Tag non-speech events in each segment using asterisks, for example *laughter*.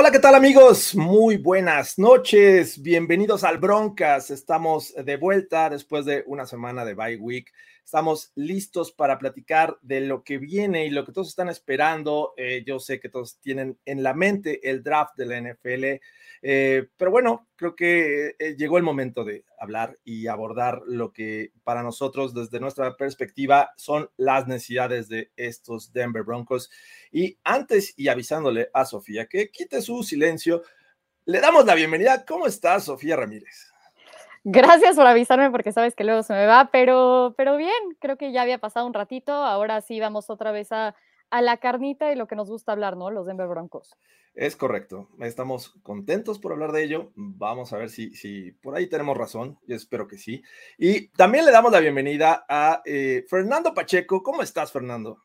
Hola, ¿qué tal amigos? Muy buenas noches. Bienvenidos al Broncas. Estamos de vuelta después de una semana de bye week. Estamos listos para platicar de lo que viene y lo que todos están esperando. Eh, yo sé que todos tienen en la mente el draft de la NFL, eh, pero bueno, creo que eh, llegó el momento de hablar y abordar lo que para nosotros desde nuestra perspectiva son las necesidades de estos Denver Broncos. Y antes y avisándole a Sofía que quite su silencio, le damos la bienvenida. ¿Cómo estás, Sofía Ramírez? Gracias por avisarme porque sabes que luego se me va, pero, pero bien, creo que ya había pasado un ratito, ahora sí vamos otra vez a, a la carnita y lo que nos gusta hablar, ¿no? Los Denver Broncos. Es correcto, estamos contentos por hablar de ello, vamos a ver si, si por ahí tenemos razón, yo espero que sí. Y también le damos la bienvenida a eh, Fernando Pacheco, ¿cómo estás Fernando?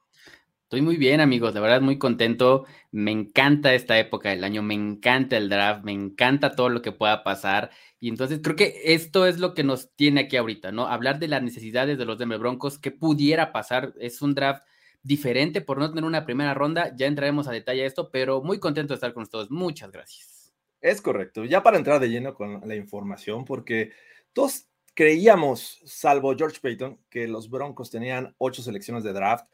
Estoy muy bien, amigos, de verdad muy contento. Me encanta esta época del año, me encanta el draft, me encanta todo lo que pueda pasar. Y entonces creo que esto es lo que nos tiene aquí ahorita, ¿no? Hablar de las necesidades de los Denver Broncos, qué pudiera pasar. Es un draft diferente por no tener una primera ronda. Ya entraremos a detalle esto, pero muy contento de estar con ustedes. Muchas gracias. Es correcto. Ya para entrar de lleno con la información, porque todos creíamos, salvo George Payton, que los Broncos tenían ocho selecciones de draft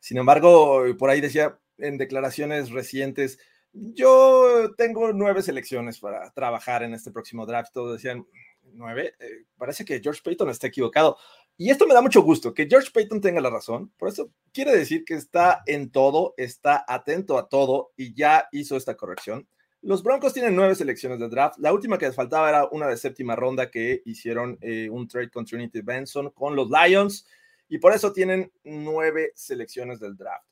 sin embargo, por ahí decía en declaraciones recientes, yo tengo nueve selecciones para trabajar en este próximo draft. Todos decían, nueve, eh, parece que George Payton está equivocado. Y esto me da mucho gusto, que George Payton tenga la razón. Por eso quiere decir que está en todo, está atento a todo y ya hizo esta corrección. Los Broncos tienen nueve selecciones de draft. La última que les faltaba era una de séptima ronda que hicieron eh, un trade con Trinity Benson con los Lions y por eso tienen nueve selecciones del draft.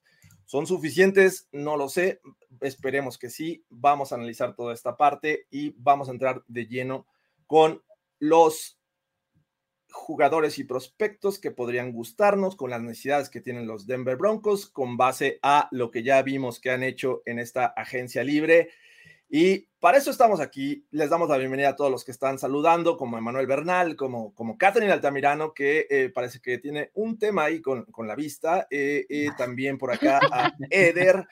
¿Son suficientes? No lo sé. Esperemos que sí. Vamos a analizar toda esta parte y vamos a entrar de lleno con los jugadores y prospectos que podrían gustarnos, con las necesidades que tienen los Denver Broncos, con base a lo que ya vimos que han hecho en esta agencia libre y para eso estamos aquí. Les damos la bienvenida a todos los que están saludando, como Emanuel Bernal, como, como Catherine Altamirano, que eh, parece que tiene un tema ahí con, con la vista. Eh, eh, también por acá a *laughs* Eder.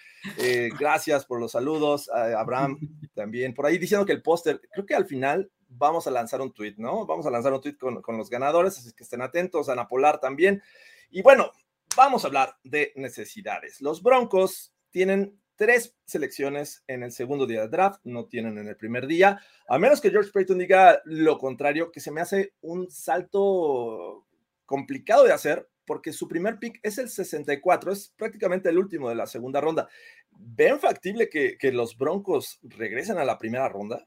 gracias por los saludos. A Abraham *laughs* también por ahí diciendo que el póster, creo que al final vamos a lanzar un tweet, ¿no? Vamos a lanzar un tweet con, con los ganadores, así que estén atentos. Ana Polar también. Y bueno, vamos a hablar de necesidades. Los Broncos tienen tres selecciones en el segundo día de draft, no tienen en el primer día, a menos que George Payton diga lo contrario, que se me hace un salto complicado de hacer, porque su primer pick es el 64, es prácticamente el último de la segunda ronda. ¿Ven factible que, los Broncos regresen a la primera ronda?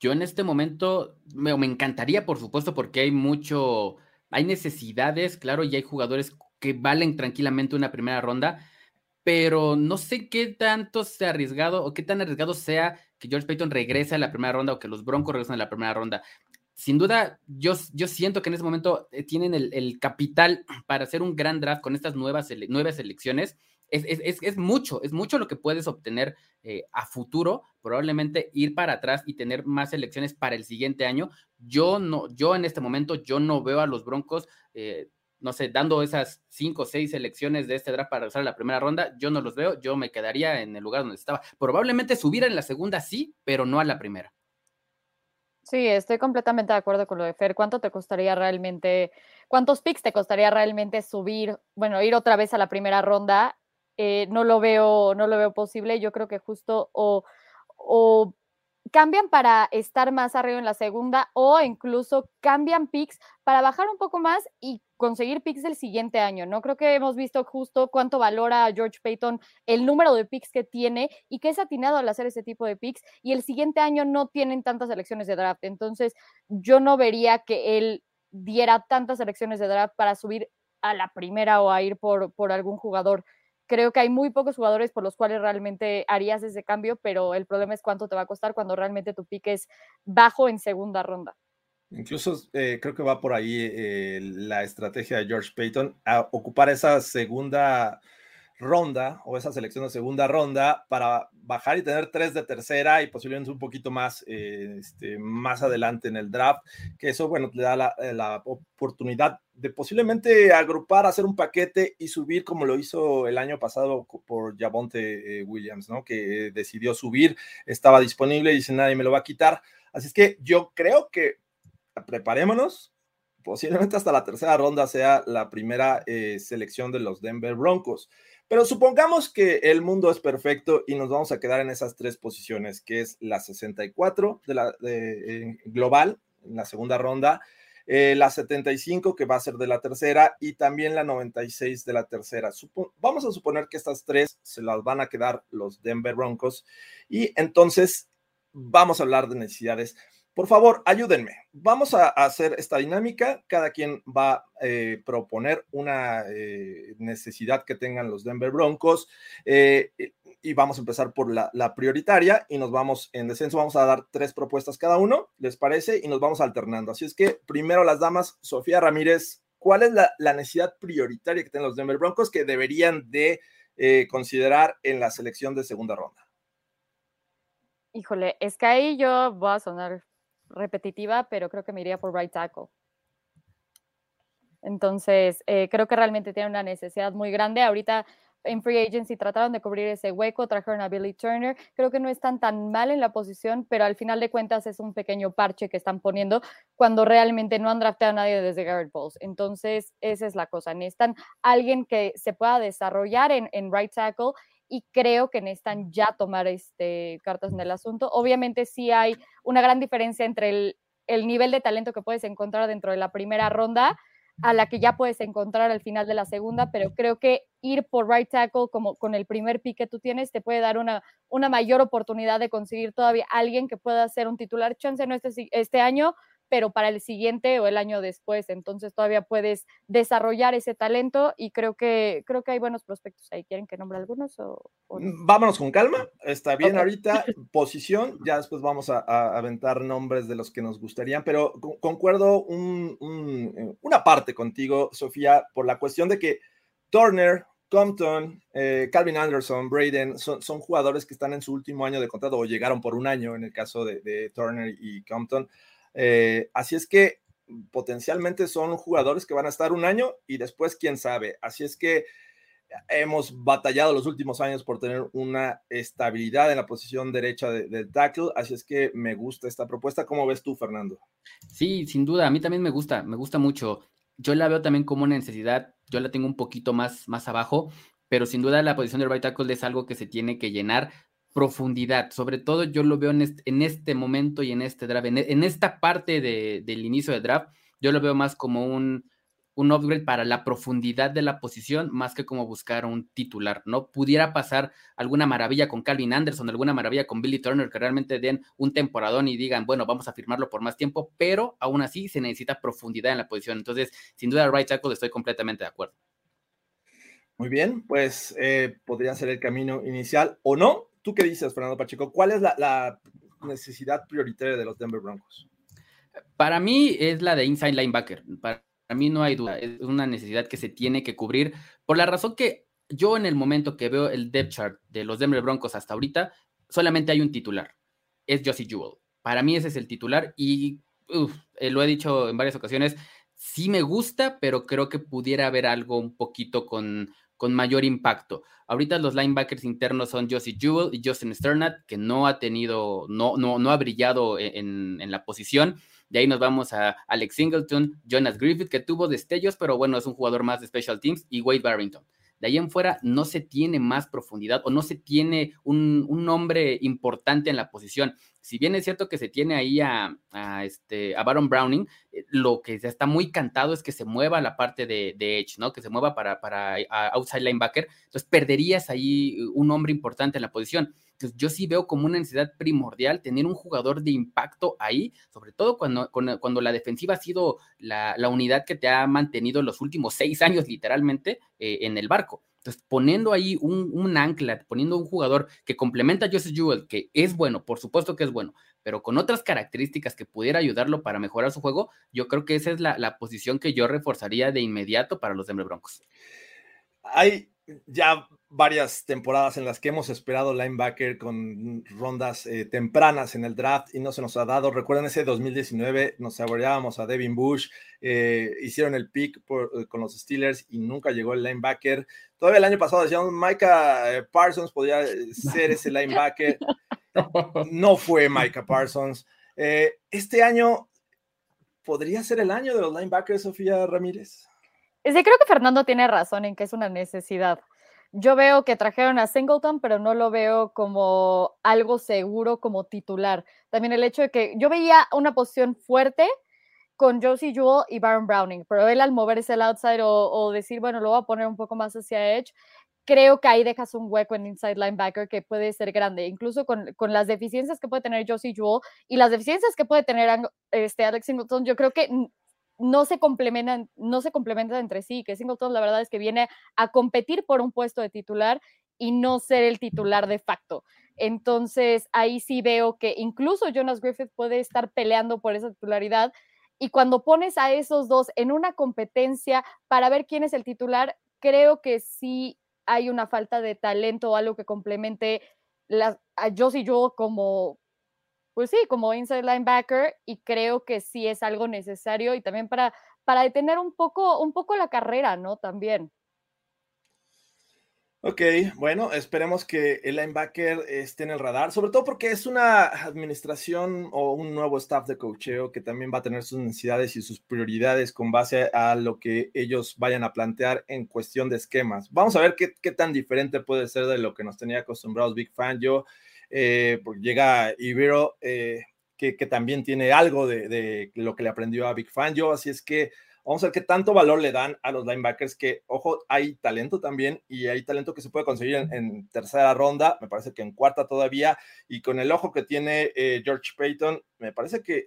Yo en este momento me, me encantaría, por supuesto, porque hay mucho, hay necesidades, claro, y hay jugadores que valen tranquilamente una primera ronda pero no sé qué tanto sea arriesgado o qué tan arriesgado sea que George Payton regrese a la primera ronda o que los Broncos regresen a la primera ronda. Sin duda, yo, yo siento que en ese momento eh, tienen el, capital para hacer un gran draft con estas nuevas, nuevas elecciones. Es, mucho, es mucho lo que puedes obtener eh, a futuro, probablemente ir para atrás y tener más elecciones para el siguiente año. Yo no, yo en este momento, yo no veo a los Broncos eh, no sé, dando esas cinco o seis selecciones de este draft para usar la primera ronda, yo no los veo, yo me quedaría en el lugar donde estaba. Probablemente subir en la segunda sí, pero no a la primera. Sí, estoy completamente de acuerdo con lo de Fer. ¿Cuánto te costaría realmente, cuántos picks te costaría realmente subir, bueno, ir otra vez a la primera ronda? Eh, no lo veo, no lo veo posible. Yo creo que justo o cambian para estar más arriba en la segunda o incluso cambian picks para bajar un poco más y conseguir picks del siguiente año, ¿no? Creo que hemos visto justo cuánto valora George Payton el número de picks que tiene y que es atinado al hacer ese tipo de picks y el siguiente año no tienen tantas elecciones de draft. Entonces, yo no vería que él diera tantas elecciones de draft para subir a la primera o a ir por, por algún jugador creo que hay muy pocos jugadores por los cuales realmente harías ese cambio, pero el problema es cuánto te va a costar cuando realmente tu pique es bajo en segunda ronda. Incluso eh, creo que va por ahí eh, la estrategia de George Payton a ocupar esa segunda o esa selección de segunda ronda para bajar y tener tres de tercera y posiblemente un poquito más, eh, este, más adelante en el draft, que eso, bueno, le da la, eh, la, oportunidad de posiblemente agrupar, hacer un paquete y subir como lo hizo el año pasado por Javonte eh, Williams, ¿no? Que decidió subir, estaba disponible y dice nadie me lo va a quitar. Así es que yo creo que preparémonos, posiblemente hasta la tercera ronda sea la primera selección de los Denver Broncos. Pero supongamos que el mundo es perfecto y nos vamos a quedar en esas tres posiciones, que es la 64 de la de, global, en la segunda ronda, eh, la 75 que va a ser de la tercera y también la 96 de la tercera. vamos a suponer que estas tres se las van a quedar los Denver Broncos y entonces vamos a hablar de necesidades. Por favor, ayúdenme. Vamos a hacer esta dinámica. Cada quien va a eh, proponer una eh, necesidad que tengan los Denver Broncos eh, y vamos a empezar por la, prioritaria y nos vamos en descenso. Vamos a dar tres propuestas cada uno, ¿les parece? Y nos vamos alternando. Así es que primero las damas, Sofía Ramírez, ¿cuál es la, la necesidad prioritaria que tienen los Denver Broncos que deberían de considerar en la selección de segunda ronda? Híjole, es que ahí yo voy a sonar repetitiva, pero creo que me iría por right tackle. Entonces, eh, creo que realmente tiene una necesidad muy grande. Ahorita en Free Agency trataron de cubrir ese hueco, trajeron a Billy Turner. Creo que no están tan mal en la posición, pero al final de cuentas es un pequeño parche que están poniendo cuando realmente no han drafteado a nadie desde Garrett Bowles. Entonces, esa es la cosa. Necesitan alguien que se pueda desarrollar en, en right tackle y creo que necesitan ya tomar este, cartas en el asunto. Obviamente sí hay una gran diferencia entre el, el, nivel de talento que puedes encontrar dentro de la primera ronda a la que ya puedes encontrar al final de la segunda, pero creo que ir por right tackle como con el primer pick que tú tienes te puede dar una, una mayor oportunidad de conseguir todavía alguien que pueda ser un titular chance no este, este año, pero para el siguiente o el año después. Entonces todavía puedes desarrollar ese talento y creo que, creo que hay buenos prospectos ahí. ¿Quieren que nombre algunos? O, mm, Vámonos con calma. Está bien ahorita. *laughs* Posición. Ya después vamos a, aventar nombres de los que nos gustarían, pero concuerdo eh, una parte contigo, Sofía, por la cuestión de que Turner, Compton, eh, Calvin Anderson, Braden, son, son, jugadores que están en su último año de contrato o llegaron por un año en el caso de, de Turner y Compton. Eh, así es que potencialmente son jugadores que van a estar un año y después quién sabe. Así es que hemos batallado los últimos años por tener una estabilidad en la posición derecha del tackle, así es que me gusta esta propuesta. ¿Cómo ves tú, Fernando? Sí, sin duda, a mí también me gusta, me gusta mucho. Yo la veo también como una necesidad, yo la tengo un poquito más, más abajo, pero sin duda la posición del right tackle es algo que se tiene que llenar profundidad. Sobre todo yo lo veo en este, momento y en este draft, en, esta parte del inicio del draft, yo lo veo más como un, un upgrade para la profundidad de la posición, más que como buscar un titular, ¿no? Pudiera pasar alguna maravilla con Calvin Anderson, alguna maravilla con Billy Turner, que realmente den un temporadón y digan, bueno, vamos a firmarlo por más tiempo, pero aún así se necesita profundidad en la posición. Entonces, sin duda, right tackle estoy completamente de acuerdo. Muy bien, pues eh, podría ser el camino inicial o no, ¿Tú qué dices, Fernando Pacheco? ¿Cuál es la, necesidad prioritaria de los Denver Broncos? Para mí es la de inside linebacker. Para mí no hay duda. Es una necesidad que se tiene que cubrir por la razón que yo en el momento que veo el depth chart de los Denver Broncos hasta ahorita, solamente hay un titular. Es Josie Jewell. Para mí ese es el titular y eh, lo he dicho en varias ocasiones. Sí me gusta, pero creo que pudiera haber algo un poquito con, con mayor impacto. Ahorita los linebackers internos son Josie Jewell y Justin Sternat, que no ha tenido, no, no, no ha brillado e-, en, en, la posición. De ahí nos vamos a Alex Singleton, Jonas Griffith, que tuvo destellos, pero bueno, es un jugador más de special teams, y Wade Barrington. De ahí en fuera no se tiene más profundidad o no se tiene un, un nombre importante en la posición. Si bien es cierto que se tiene ahí a, este, a Baron Browning, eh, lo que está muy cantado es que se mueva la parte de, de Edge, ¿no? Que se mueva para, para outside linebacker. Entonces perderías ahí un hombre importante en la posición. Entonces, yo sí veo como una necesidad primordial tener un jugador de impacto ahí, sobre todo cuando, cuando, la defensiva ha sido la, unidad que te ha mantenido los últimos seis años literalmente eh, en el barco. Entonces, poniendo ahí un, un, ancla, poniendo un jugador que complementa a Joseph Jewell, que es bueno, por supuesto que es bueno, pero con otras características que pudiera ayudarlo para mejorar su juego, yo creo que esa es la, la posición que yo reforzaría de inmediato para los Denver Broncos. Hay ya varias temporadas en las que hemos esperado linebacker con rondas eh, tempranas en el draft y no se nos ha dado. Recuerden ese 2019, nos saboreábamos a Devin Bush, eh, hicieron el pick eh, con los Steelers y nunca llegó el linebacker. Todavía el año pasado decíamos, Micah Parsons podía ser ese linebacker. *laughs* No fue Micah Parsons. este año podría ser el año de los linebackers, Sofía Ramírez. Sí, creo que Fernando tiene razón en que es una necesidad. Yo veo que trajeron a Singleton, pero no lo veo como algo seguro como titular. También el hecho de que yo veía una posición fuerte con Josie Jewell y Baron Browning, pero él al moverse el outside o, decir, bueno, lo voy a poner un poco más hacia edge, creo que ahí dejas un hueco en inside linebacker que puede ser grande, incluso con, con las deficiencias que puede tener Josie Jewell y las deficiencias que puede tener este Alex Singleton, yo creo que no se complementan, no se complementan entre sí, que Singleton la verdad es que viene a competir por un puesto de titular y no ser el titular de facto. Entonces, ahí sí veo que incluso Jonas Griffith puede estar peleando por esa titularidad. Y cuando pones a esos dos en una competencia para ver quién es el titular, creo que sí hay una falta de talento o algo que complemente a Josie yo como, pues sí, como inside linebacker y creo que sí es algo necesario y también para, para detener un poco, un poco la carrera, ¿no? También. Ok, bueno, esperemos que el linebacker esté en el radar, sobre todo porque es una administración o un nuevo staff de cocheo que también va a tener sus necesidades y sus prioridades con base a lo que ellos vayan a plantear en cuestión de esquemas. Vamos a ver qué, qué tan diferente puede ser de lo que nos tenía acostumbrados Big Fan. Yo eh, llega Ibero, eh, que, también tiene algo de, lo que le aprendió a Big Fan yo, así es que vamos a ver qué tanto valor le dan a los linebackers, que, ojo, hay talento también y hay talento que se puede conseguir en, tercera ronda, me parece que en cuarta todavía, y con el ojo que tiene eh, George Payton, me parece que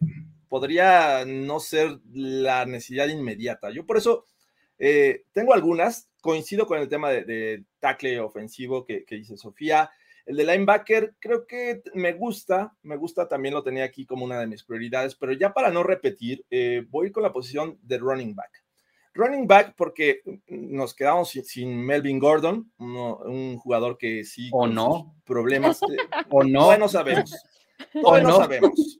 podría no ser la necesidad inmediata. Yo por eso tengo algunas, coincido con el tema de, tackle ofensivo que, que dice Sofía, el de linebacker creo que me gusta, me gusta, también lo tenía aquí como una de mis prioridades, pero ya para no repetir, eh, voy con la posición de running back. Running back porque nos quedamos sin, Melvin Gordon, un jugador que sí... O no. Problemas. o no. no sabemos. o no, sabemos.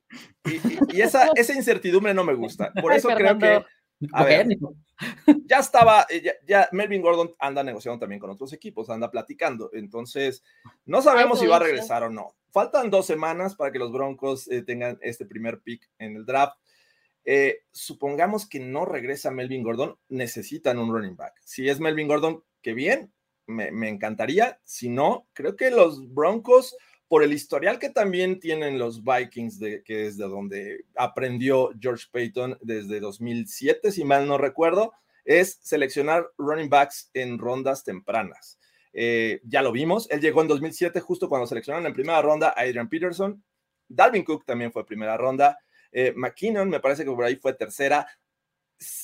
Y, esa, esa incertidumbre no me gusta. Por eso creo que a ver, ya estaba, eh, ya, Melvin Gordon anda negociando también con otros equipos, anda platicando. Entonces, no sabemos si va a regresar o no. Faltan dos semanas para que los Broncos eh, tengan este primer pick en el draft. Eh, supongamos que no regresa Melvin Gordon, necesitan un running back. Si es Melvin Gordon, qué bien, me, me encantaría. Si no, creo que los Broncos por el historial que también tienen los Vikings, de, que es de donde aprendió George Payton desde 2007, si mal no recuerdo, es seleccionar running backs en rondas tempranas. Eh, ya lo vimos, él llegó en 2007 justo cuando seleccionaron en primera ronda a Adrian Peterson, Dalvin Cook también fue primera ronda, eh, McKinnon me parece que por ahí fue tercera.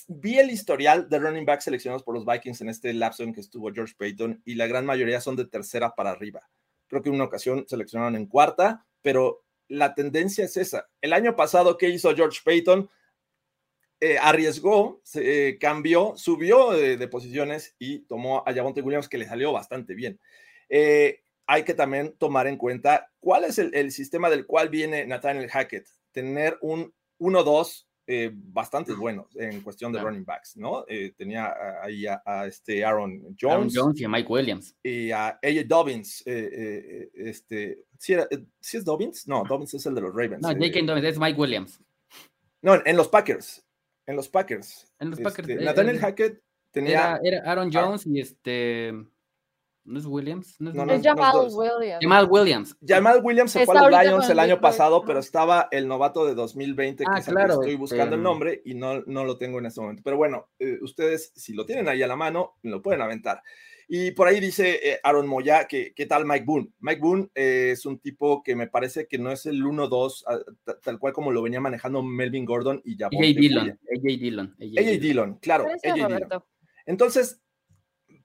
Vi el historial de running backs seleccionados por los Vikings en este lapso en que estuvo George Payton y la gran mayoría son de tercera para arriba creo que en una ocasión seleccionaron en cuarta, pero la tendencia es esa. El año pasado, ¿qué hizo George Payton? Eh, arriesgó, se, eh, cambió, subió de, posiciones y tomó a Javonte Williams, que le salió bastante bien. Eh, hay que también tomar en cuenta cuál es el, sistema del cual viene Nathaniel Hackett. Tener un 1-2 eh, bastante buenos en cuestión de running backs, ¿no? Eh, tenía ahí a, este Aaron Jones. Aaron Jones y a Mike Williams. Y a AJ Dobbins. Eh, este, ¿sí, es Dobbins? No, Dobbins es el de los Ravens. No, J.K. Dobbins es Mike Williams. No, en los Packers. En los Packers. En los Packers. Este, Nathaniel Hackett tenía. Era, Aaron Jones y este. ¿No es Williams? No es, Jamal Williams. Jamal Williams. Jamal Williams se fue a los Lions el año pasado, pero estaba el novato de 2020, que ah, es el que estoy buscando el nombre y no, no lo tengo en este momento. Pero bueno, eh, ustedes, si lo tienen ahí a la mano, lo pueden aventar. Y por ahí dice eh, Aaron Moya que qué tal Mike Boone. Mike Boone eh, es un tipo que me parece que no es el 1-2, ah, tal cual como lo venía manejando Melvin Gordon y ya. AJ Dillon. AJ Dillon. AJ Dillon, claro. AJ Dillon. Entonces,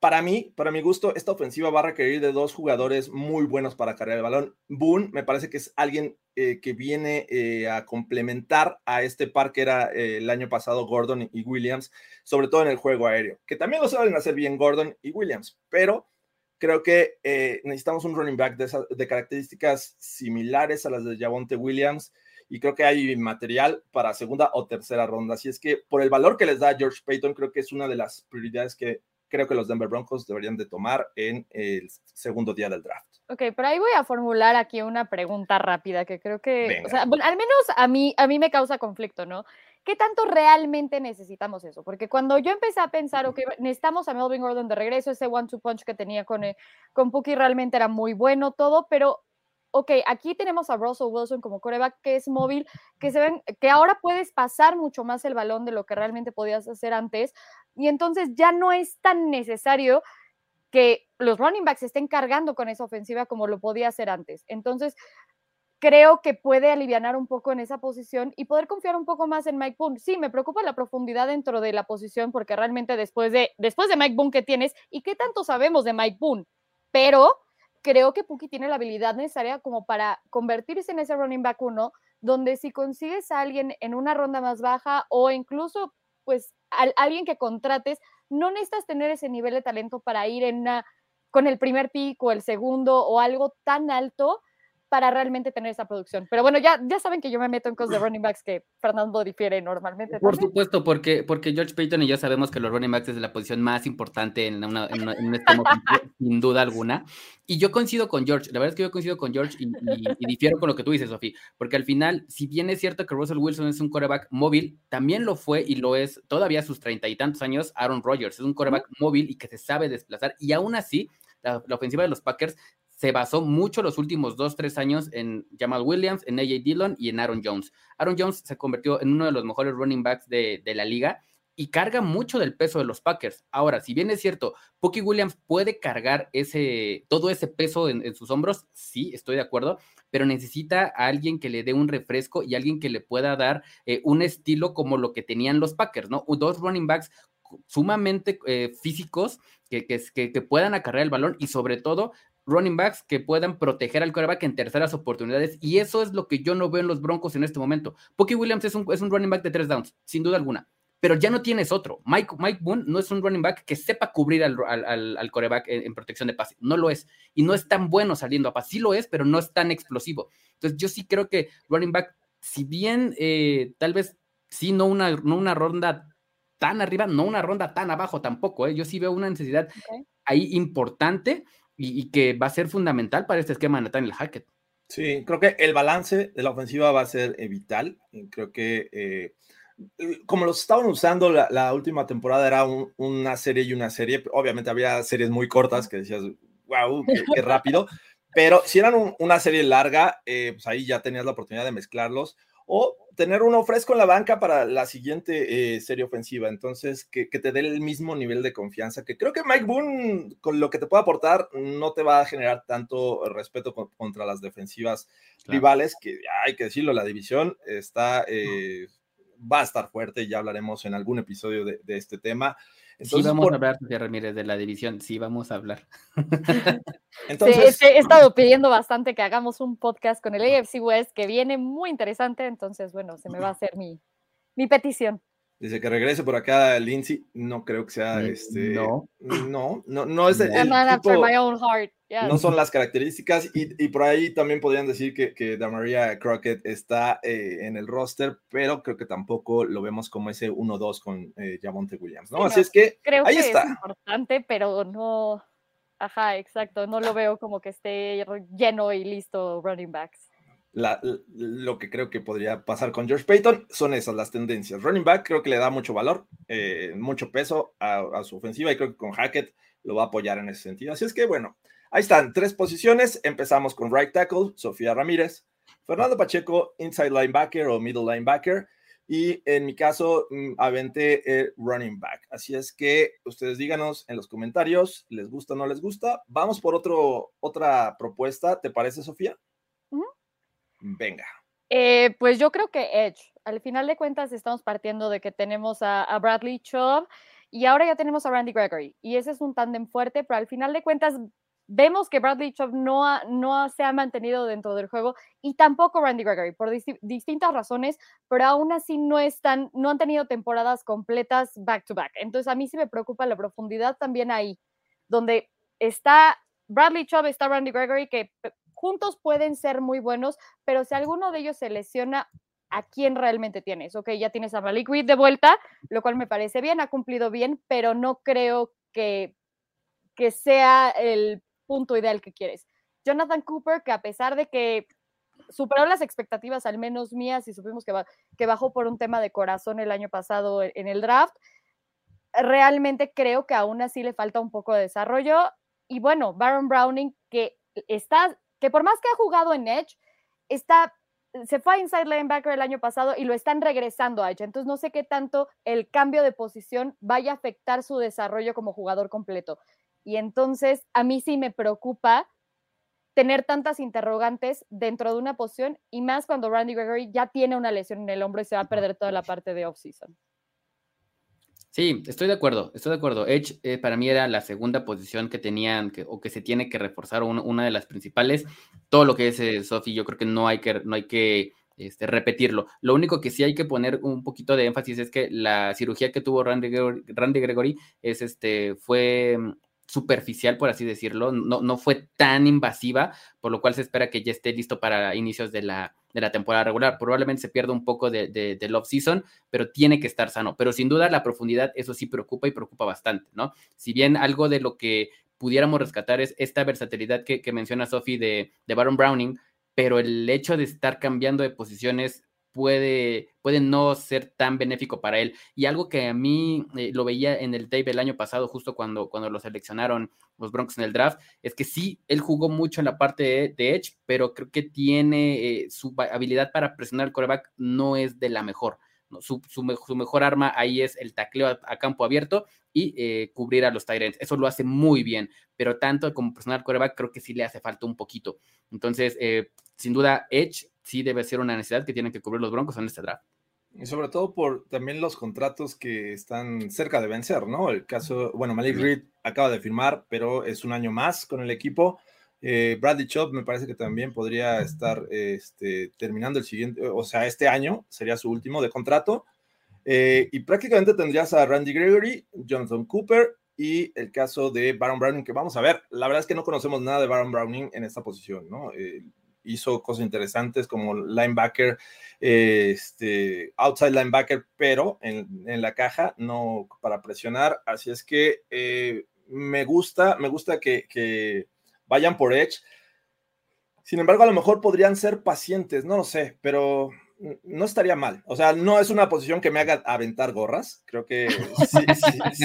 para mí, para mi gusto, esta ofensiva va a requerir de dos jugadores muy buenos para cargar el balón. Boone me parece que es alguien eh, que viene eh, a complementar a este par que era eh, el año pasado Gordon y Williams, sobre todo en el juego aéreo, que también lo saben hacer bien Gordon y Williams, pero creo que necesitamos un running back de, de, características similares a las de Javonte Williams y creo que hay material para segunda o tercera ronda. Así es que por el valor que les da George Payton, creo que es una de las prioridades que creo que los Denver Broncos deberían de tomar en el segundo día del draft. Ok, pero ahí voy a formular aquí una pregunta rápida que creo que, o sea, al menos a mí, a mí me causa conflicto, ¿no? ¿Qué tanto realmente necesitamos eso? Porque cuando yo empecé a pensar, ok, necesitamos a Melvin Gordon de regreso, ese one-two punch que tenía con, eh, con Puki realmente era muy bueno todo, pero ok, aquí tenemos a Russell Wilson como coreback que es móvil, que se ven, que ahora puedes pasar mucho más el balón de lo que realmente podías hacer antes, y entonces ya no es tan necesario que los running backs estén cargando con esa ofensiva como lo podía hacer antes. Entonces, creo que puede aliviar un poco en esa posición y poder confiar un poco más en Mike Boone. Sí, me preocupa la profundidad dentro de la posición porque realmente después de, después de Mike Boone que tienes y qué tanto sabemos de Mike Boone, pero creo que Puki tiene la habilidad necesaria como para convertirse en ese running back uno, donde si consigues a alguien en una ronda más baja o incluso pues alguien que contrates, no necesitas tener ese nivel de talento para ir en una, con el primer pico, el segundo o algo tan alto para realmente tener esa producción. Pero bueno, ya, ya saben que yo me meto en cosas de running backs que Fernando difiere normalmente. Por supuesto, porque, porque George Payton y yo sabemos que los running backs es la posición más importante en, una, en, un *laughs* sin duda alguna. Y yo coincido con George, la verdad es que yo coincido con George y, y, difiero con lo que tú dices, Sofía, porque al final, si bien es cierto que Russell Wilson es un quarterback móvil, también lo fue y lo es todavía a sus treinta y tantos años Aaron Rodgers, es un quarterback móvil y que se sabe desplazar y aún así la, la, ofensiva de los Packers se basó mucho los últimos dos, tres años en Jamal Williams, en AJ Dillon y en Aaron Jones. Aaron Jones se convirtió en uno de los mejores running backs de, la liga y carga mucho del peso de los Packers. Ahora, si bien es cierto, Pookie Williams puede cargar ese, todo ese peso en, sus hombros, sí, estoy de acuerdo, pero necesita a alguien que le dé un refresco y alguien que le pueda dar eh, un estilo como lo que tenían los Packers, ¿no? Dos running backs sumamente eh, físicos que, que, que, puedan acarrear el balón y sobre todo running backs que puedan proteger al quarterback en terceras oportunidades. Y eso es lo que yo no veo en los Broncos en este momento. Pookie Williams es un, es un running back de tres downs, sin duda alguna. Pero ya no tienes otro. Mike, Mike Boone no es un running back que sepa cubrir al, al, al quarterback en, protección de pase. No lo es. Y no es tan bueno saliendo a pase. Sí lo es, pero no es tan explosivo. Entonces yo sí creo que running back, si bien eh, tal vez sí, no una, no una ronda tan arriba, no una ronda tan abajo tampoco. ¿eh? Yo sí veo una necesidad ahí importante y, que va a ser fundamental para este esquema de Nathaniel Hackett. Sí, creo que el balance de la ofensiva va a ser eh, vital. Creo que eh, como los estaban usando la, última temporada era una serie y una serie. Obviamente había series muy cortas que decías, wow, qué, *laughs* rápido. Pero si eran una serie larga, eh, pues ahí ya tenías la oportunidad de mezclarlos o tener uno fresco en la banca para la siguiente eh, serie ofensiva. Entonces, que, te dé el mismo nivel de confianza, que creo que Mike Boone, con lo que te puede aportar, no te va a generar tanto respeto contra las defensivas rivales, que hay que decirlo, la división está, eh, va a estar fuerte, ya hablaremos en algún episodio de, de este tema sí, vamos a hablar, Sofía Ramírez, de la división. Sí, vamos a hablar. *laughs* Entonces... he estado pidiendo bastante que hagamos un podcast con el AFC West que viene muy interesante. Entonces, bueno, se me va a hacer mi, mi petición. Dice que regrese por acá Lindsay. No creo que sea este. No, no, no, no es el, No son las características. Y, por ahí también podrían decir que, que Damaria Crockett está eh, en el roster, pero creo que tampoco lo vemos como ese 1-2 con eh, Jamonte Williams, ¿no? Así es que creo ahí que está. Es importante, pero no. Ajá, exacto. No lo veo como que esté lleno y listo running backs lo que creo que podría pasar con George Payton son esas las tendencias. Running back creo que le da mucho valor, eh, mucho peso a, su ofensiva y creo que con Hackett lo va a apoyar en ese sentido. Así es que bueno, ahí están tres posiciones. Empezamos con right tackle, Sofía Ramírez, Fernando Pacheco, inside linebacker o middle linebacker. Y en mi caso, mm, aventé el running back. Así es que ustedes díganos en los comentarios, ¿les gusta o no les gusta? Vamos por otro, otra propuesta. ¿Te parece, Sofía? Venga. Eh, pues yo creo que Edge. Al final de cuentas estamos partiendo de que tenemos a, Bradley Chubb y ahora ya tenemos a Randy Gregory. Y ese es un tándem fuerte, pero al final de cuentas vemos que Bradley Chubb no, no se ha mantenido dentro del juego y tampoco Randy Gregory por distintas razones, pero aún así no están, no han tenido temporadas completas back to back. Entonces a mí sí me preocupa la profundidad también ahí, donde está Bradley Chubb está Randy Gregory, que juntos pueden ser muy buenos, pero si alguno de ellos se lesiona, ¿a quién realmente tienes? Ok, ya tienes a Malik Reed de vuelta, lo cual me parece bien, ha cumplido bien, pero no creo que, que sea el punto ideal que quieres. Jonathan Cooper, que a pesar de que superó las expectativas, al menos mías, y supimos que, que bajó por un tema de corazón el año pasado en el draft, realmente creo que aún así le falta un poco de desarrollo. Y bueno, Baron Browning, que está, que por más que ha jugado en Edge, está, se fue a inside linebacker el año pasado y lo están regresando a Edge. Entonces no sé qué tanto el cambio de posición vaya a afectar su desarrollo como jugador completo. Y entonces a mí sí me preocupa tener tantas interrogantes dentro de una posición y más cuando Randy Gregory ya tiene una lesión en el hombro y se va a perder toda la parte de off-season. Sí, estoy de acuerdo, estoy de acuerdo. Edge eh, para mí era la segunda posición que tenían que, o que se tiene que reforzar, una de las principales. Todo lo que es eh, Sophie, yo creo que no hay que, no hay que este, repetirlo. Lo único que sí hay que poner un poquito de énfasis es que la cirugía que tuvo Randy Randy Gregory es este, fue superficial, por así decirlo, no, no fue tan invasiva, por lo cual se espera que ya esté listo para inicios de la, de la temporada regular. Probablemente se pierda un poco de, de, del off-season, pero tiene que estar sano. Pero sin duda la profundidad, eso sí preocupa y preocupa bastante, ¿no? Si bien algo de lo que pudiéramos rescatar es esta versatilidad que, que menciona Sophie de, de Baron Browning, pero el hecho de estar cambiando de posiciones puede, puede no ser tan benéfico para él. Y algo que a mí eh, lo veía en el tape el año pasado, justo cuando, cuando lo seleccionaron los Broncos en el draft, es que sí, él jugó mucho en la parte de, Edge, pero creo que tiene eh, su habilidad para presionar el coreback no es de la mejor. Su, su, mejor arma ahí es el tacleo a, campo abierto y eh, cubrir a los Tyrants. Eso lo hace muy bien, pero tanto como presionar coreback creo que sí le hace falta un poquito. Entonces, sin duda, Edge sí debe ser una necesidad que tienen que cubrir los Broncos en este draft. Y sobre todo por también los contratos que están cerca de vencer, ¿no? El caso, bueno, Malik Reed acaba de firmar, pero es un año más con el equipo. Eh, Bradley me parece que también podría estar este, terminando el siguiente, o sea, este año sería su último de contrato. Eh, y prácticamente tendrías a Randy Gregory, Jonathan Cooper y el caso de Baron Browning, que vamos a ver. La verdad es que no conocemos nada de Baron Browning en esta posición, ¿no? Eh, hizo cosas interesantes como linebacker, este, outside linebacker, pero en, la caja, no para presionar. Así es que eh, me gusta, me gusta que, vayan por Edge. Sin embargo, a lo mejor podrían ser pacientes, no lo sé, pero no estaría mal. O sea, no es una posición que me haga aventar gorras. Creo que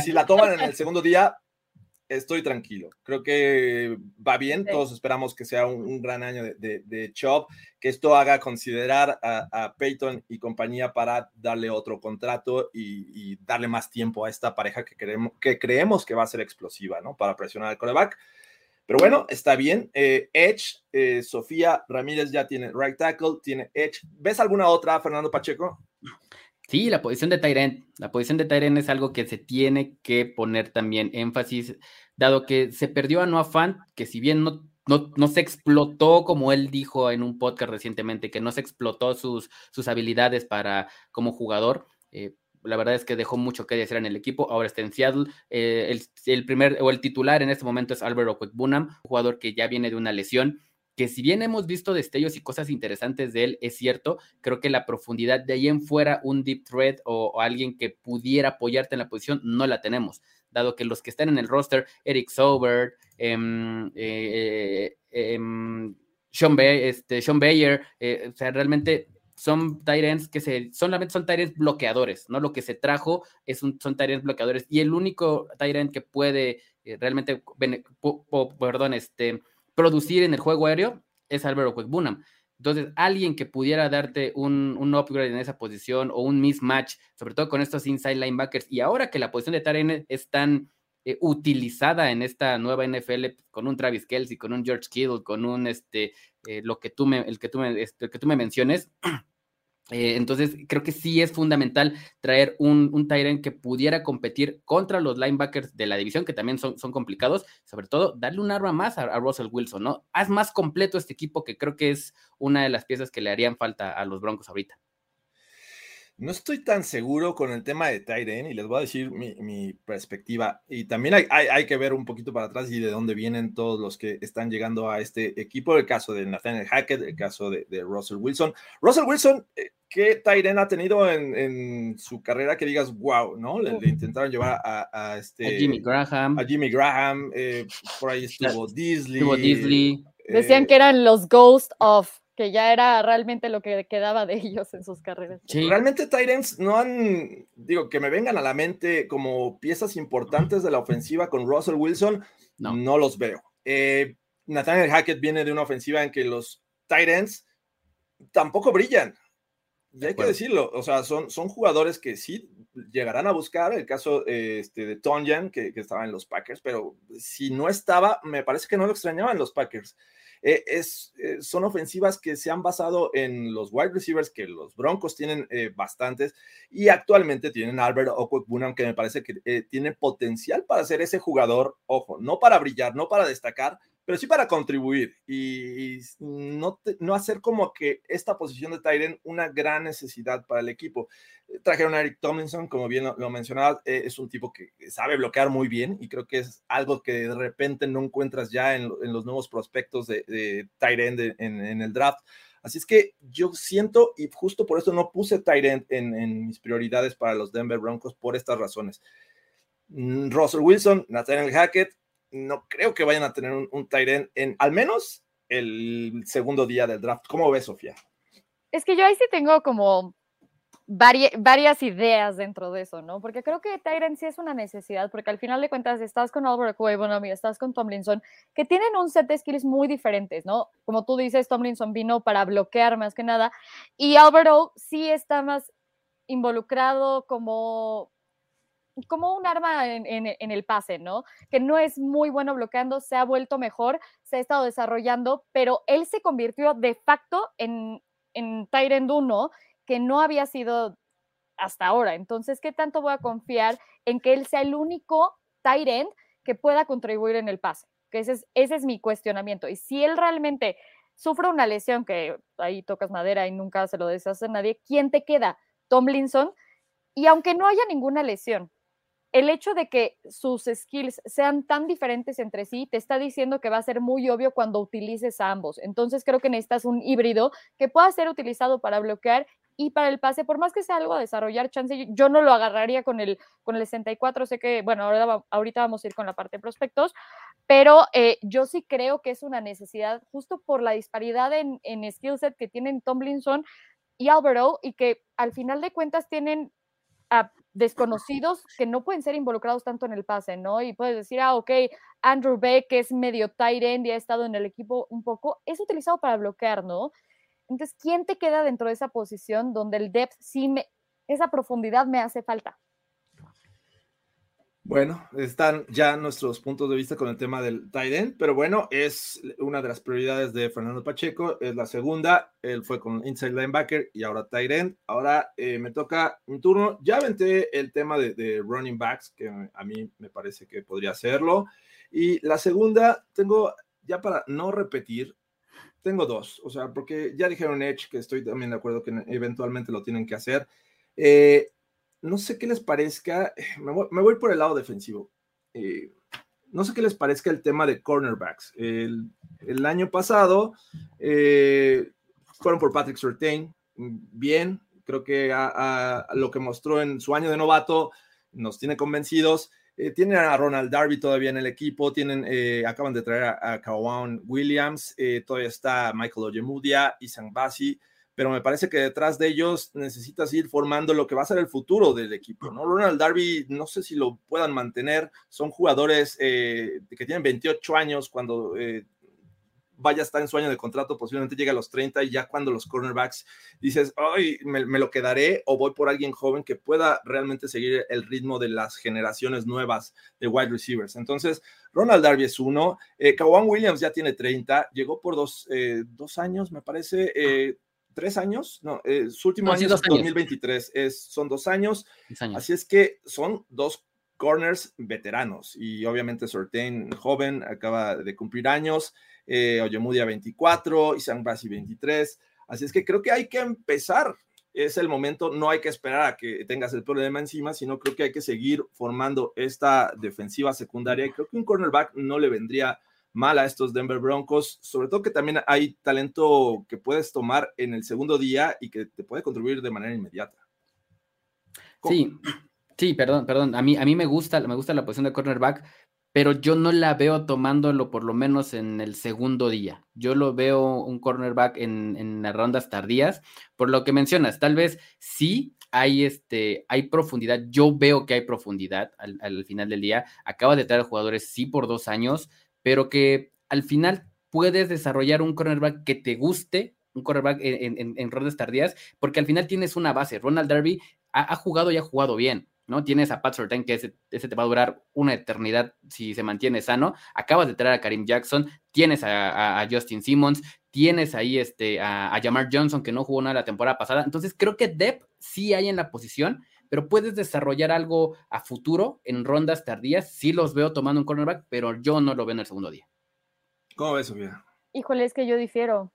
si la toman en el segundo día, estoy tranquilo. Creo que va bien. Todos esperamos que sea un, gran año de, de, Chop, que esto haga considerar a, Peyton y compañía para darle otro contrato y, darle más tiempo a esta pareja que, queremos, que creemos que va a ser explosiva, ¿no? Para presionar al coreback. Pero bueno, está bien. Eh, Edge, eh, Sofía Ramírez ya tiene right tackle, tiene Edge. ¿Ves alguna otra, Fernando Pacheco? Sí, la posición de Tyrant. La posición de Tyrant es algo que se tiene que poner también énfasis, dado que se perdió a Noah Fant, que si bien no, no, se explotó, como él dijo en un podcast recientemente, que no se explotó sus, sus habilidades para como jugador. Eh, la verdad es que dejó mucho que decir en el equipo. Ahora está en Seattle. Eh, el, el, primer o el titular en este momento es Albert Okwekbunam, jugador que ya viene de una lesión que si bien hemos visto destellos y cosas interesantes de él, es cierto, creo que la profundidad de ahí en fuera, un deep threat o, alguien que pudiera apoyarte en la posición, no la tenemos, dado que los que están en el roster, Eric Sobert, em, eh, em, Sean, este, Sean, Bayer, eh, o sea, realmente son Tyrants que se, solamente son Tyrants bloqueadores, ¿no? Lo que se trajo es un, son Tyrants bloqueadores y el único Tyrant que puede eh, realmente, perdón, este producir en el juego aéreo es Álvaro Bunam. Entonces, alguien que pudiera darte un, un, upgrade en esa posición o un mismatch, sobre todo con estos inside linebackers, y ahora que la posición de Taren es tan eh, utilizada en esta nueva NFL con un Travis Kelsey, con un George Kittle, con un este, eh, lo que tú me, el que tú me, este, el que tú me menciones, *clears throat* eh, entonces, creo que sí es fundamental traer un, un Tyrant que pudiera competir contra los linebackers de la división, que también son, son complicados. Sobre todo, darle un arma más a, Russell Wilson, ¿no? Haz más completo este equipo, que creo que es una de las piezas que le harían falta a los Broncos ahorita. No estoy tan seguro con el tema de Tyren y les voy a decir mi, perspectiva. Y también hay, hay, que ver un poquito para atrás y de dónde vienen todos los que están llegando a este equipo. El caso de Nathaniel Hackett, el caso de, Russell Wilson. Russell Wilson, eh, ¿qué Tyren ha tenido en, su carrera que digas, wow, ¿no? Le, intentaron llevar a, este, Jimmy Graham. A Jimmy Graham, eh, por ahí estuvo Disley. Estuvo Disley. Decían que eran los Ghost of que ya era realmente lo que quedaba de *laughs* ellos en sus carreras. Realmente Titans no han, digo, que me vengan a la mente como piezas importantes de la ofensiva con Russell Wilson, no, los veo. Eh, Nathaniel Hackett viene de una ofensiva en que los Titans tampoco brillan. Y hay que decirlo, o sea, son, son jugadores que sí llegarán a buscar, el caso este, de Tonjan, que, que estaba en los Packers, pero si no estaba, me parece que no lo extrañaban los Packers. Eh, eh, son ofensivas que se han basado en los wide receivers, que los Broncos tienen eh, bastantes, y actualmente tienen Albert Okwekbunam, que me parece que tiene potencial para ser ese jugador, ojo, no para brillar, no para destacar, pero sí para contribuir y, no, no hacer como que esta posición de Tyren una gran necesidad para el equipo. Trajeron a Eric Tomlinson, como bien lo, mencionaba, eh, es un tipo que sabe bloquear muy bien y creo que es algo que de repente no encuentras ya en, los nuevos prospectos de, de en, el draft. Así es que yo siento, y justo por eso no puse Tyrant en, en mis prioridades para los Denver Broncos por estas razones. Mm, Russell Wilson, Nathaniel Hackett, no creo que vayan a tener un, un en al menos el segundo día del draft. ¿Cómo ves, Sofía? Es que yo ahí sí tengo como varias ideas dentro de eso, ¿no? Porque creo que Tyrant sí es una necesidad, porque al final de cuentas estás con Albert Cuevon y estás con Tomlinson, que tienen un set de skills muy diferentes, ¿no? Como tú dices, Tomlinson vino para bloquear más que nada, y Albert O sí está más involucrado como como un arma en, el pase, ¿no? Que no es muy bueno bloqueando, se ha vuelto mejor, se ha estado desarrollando, pero él se convirtió de facto en, en Tyrend 1, que no había sido hasta ahora. Entonces, ¿qué tanto voy a confiar en que él sea el único Tyrend que pueda contribuir en el pase? Que ese es, ese es mi cuestionamiento. Y si él realmente sufre una lesión, que ahí tocas madera y nunca se lo deseas a nadie, ¿quién te queda? Tomlinson. Y aunque no haya ninguna lesión, el hecho de que sus skills sean tan diferentes entre sí te está diciendo que va a ser muy obvio cuando utilices a ambos. Entonces creo que necesitas un híbrido que pueda ser utilizado para bloquear y para el pase, por más que sea algo a desarrollar, chance, yo no lo agarraría con el, con el 64, sé que, bueno, ahora, ahorita vamos a ir con la parte de prospectos, pero eh, yo sí creo que es una necesidad justo por la disparidad en, en skill set que tienen Tomlinson y Alberto y que al final de cuentas tienen a desconocidos que no pueden ser involucrados tanto en el pase, ¿no? Y puedes decir, ah, ok, Andrew Beck, que es medio tight end y ha estado en el equipo un poco, es utilizado para bloquear, ¿no? Entonces, ¿quién te queda dentro de esa posición donde el depth sí me, esa profundidad me hace falta? Bueno, están ya nuestros puntos de vista con el tema del tight pero bueno, es una de las prioridades de Fernando Pacheco, es la segunda, él fue con inside linebacker y ahora tight Ahora eh, me toca mi turno, ya aventé el tema de, running backs, que a mí me parece que podría hacerlo, y la segunda, tengo, ya para no repetir, tengo dos, o sea, porque ya dijeron Edge, que estoy también de acuerdo que eventualmente lo tienen que hacer. Eh, no sé qué les parezca, me voy, por el lado defensivo. Eh, no sé qué les parezca el tema de cornerbacks. El, año pasado eh, fueron por Patrick Surtain, bien, creo que lo que mostró en su año de novato nos tiene convencidos. Eh, tienen a Ronald Darby todavía en el equipo, tienen, acaban de traer a, a Williams, todavía está Michael Ojemudia y Basi pero me parece que detrás de ellos necesitas ir formando lo que va a ser el futuro del equipo, ¿no? Ronald Darby, no sé si lo puedan mantener, son jugadores eh, que tienen 28 años cuando eh, vaya a estar en su año de contrato, posiblemente llega a los 30 y ya cuando los cornerbacks dices, ay, me, lo quedaré o voy por alguien joven que pueda realmente seguir el ritmo de las generaciones nuevas de wide receivers. Entonces, Ronald Darby es uno, eh, Kawan Williams ya tiene 30, llegó por dos, eh, dos años, me parece, tres años, no, eh, su último año es 2023, es, son dos años, así es que son dos corners veteranos y obviamente Sortain joven, acaba de cumplir años, eh, Oyemudia 24, Isan Basi 23, así es que creo que hay que empezar. Es el momento, no hay que esperar a que tengas el problema encima, sino creo que hay que seguir formando esta defensiva secundaria. Y creo que un cornerback no le vendría mal a estos Denver Broncos, sobre todo que también hay talento que puedes tomar en el segundo día y que te puede contribuir de manera inmediata. Sí, sí, perdón, perdón. A mí, a mí me gusta, me gusta la posición de cornerback, pero yo no la veo tomándolo por lo menos en el segundo día. Yo lo veo un cornerback en, en las rondas tardías, por lo que mencionas, tal vez sí hay, este, hay profundidad, yo veo que hay profundidad al, al final del día. Acaba de traer jugadores sí por dos años, pero que al final puedes desarrollar un cornerback que te guste, un cornerback en, rondas tardías, porque al final tienes una base. Ronald Darby ha, jugado y ha jugado bien, ¿no? Tienes a Pat Surtain, que ese, te va a durar una eternidad si se mantiene sano. Acabas de traer a Karim Jackson, tienes a, Justin Simmons, tienes ahí este, a, a Jamar Johnson, que no jugó nada la temporada pasada. Entonces creo que Depp sí hay en la posición, pero puedes desarrollar algo a futuro en rondas tardías. Sí los veo tomando un cornerback, pero yo no lo veo en el segundo día. ¿Cómo ves, Sofía? Híjole, es que yo difiero.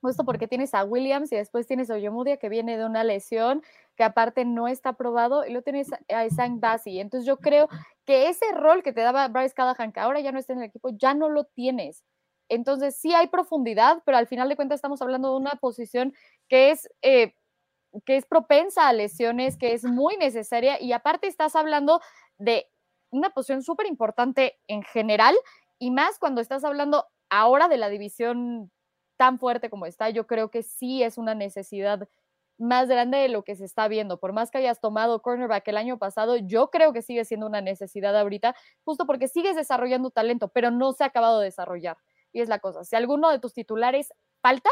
Justo porque tienes a Williams y después tienes a Oyomudia que viene de una lesión que aparte no está probado y lo tienes a Isaac Bassi. Entonces yo creo que ese rol que te daba Bryce Callahan, que ahora ya no está en el equipo, ya no lo tienes. Entonces sí hay profundidad, pero al final de cuentas estamos hablando de una posición que es eh, que es propensa a lesiones, que es muy necesaria y aparte estás hablando de una posición súper importante en general y más cuando estás hablando ahora de la división tan fuerte como está, yo creo que sí es una necesidad más grande de lo que se está viendo. Por más que hayas tomado cornerback el año pasado, yo creo que sigue siendo una necesidad ahorita, justo porque sigues desarrollando talento, pero no se ha acabado de desarrollar. Y es la cosa, si alguno de tus titulares falta,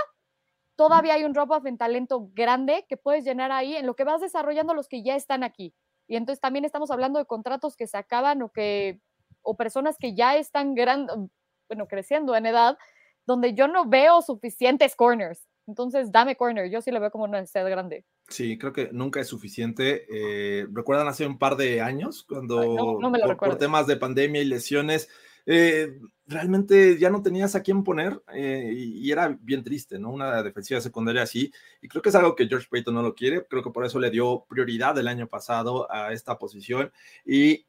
todavía hay un drop-off en talento grande que puedes llenar ahí en lo que vas desarrollando los que ya están aquí. Y entonces también estamos hablando de contratos que se acaban o que o personas que ya están bueno, creciendo en edad, donde yo no veo suficientes corners. Entonces, dame corner, yo sí lo veo como una necesidad grande. Sí, creo que nunca es suficiente. Eh, ¿Recuerdan hace un par de años cuando por, temas de pandemia y lesiones eh, realmente ya no tenías a quién poner eh, y, era bien triste, ¿no? Una defensiva secundaria así. Y creo que es algo que George Payton no lo quiere. Creo que por eso le dio prioridad el año pasado a esta posición. Y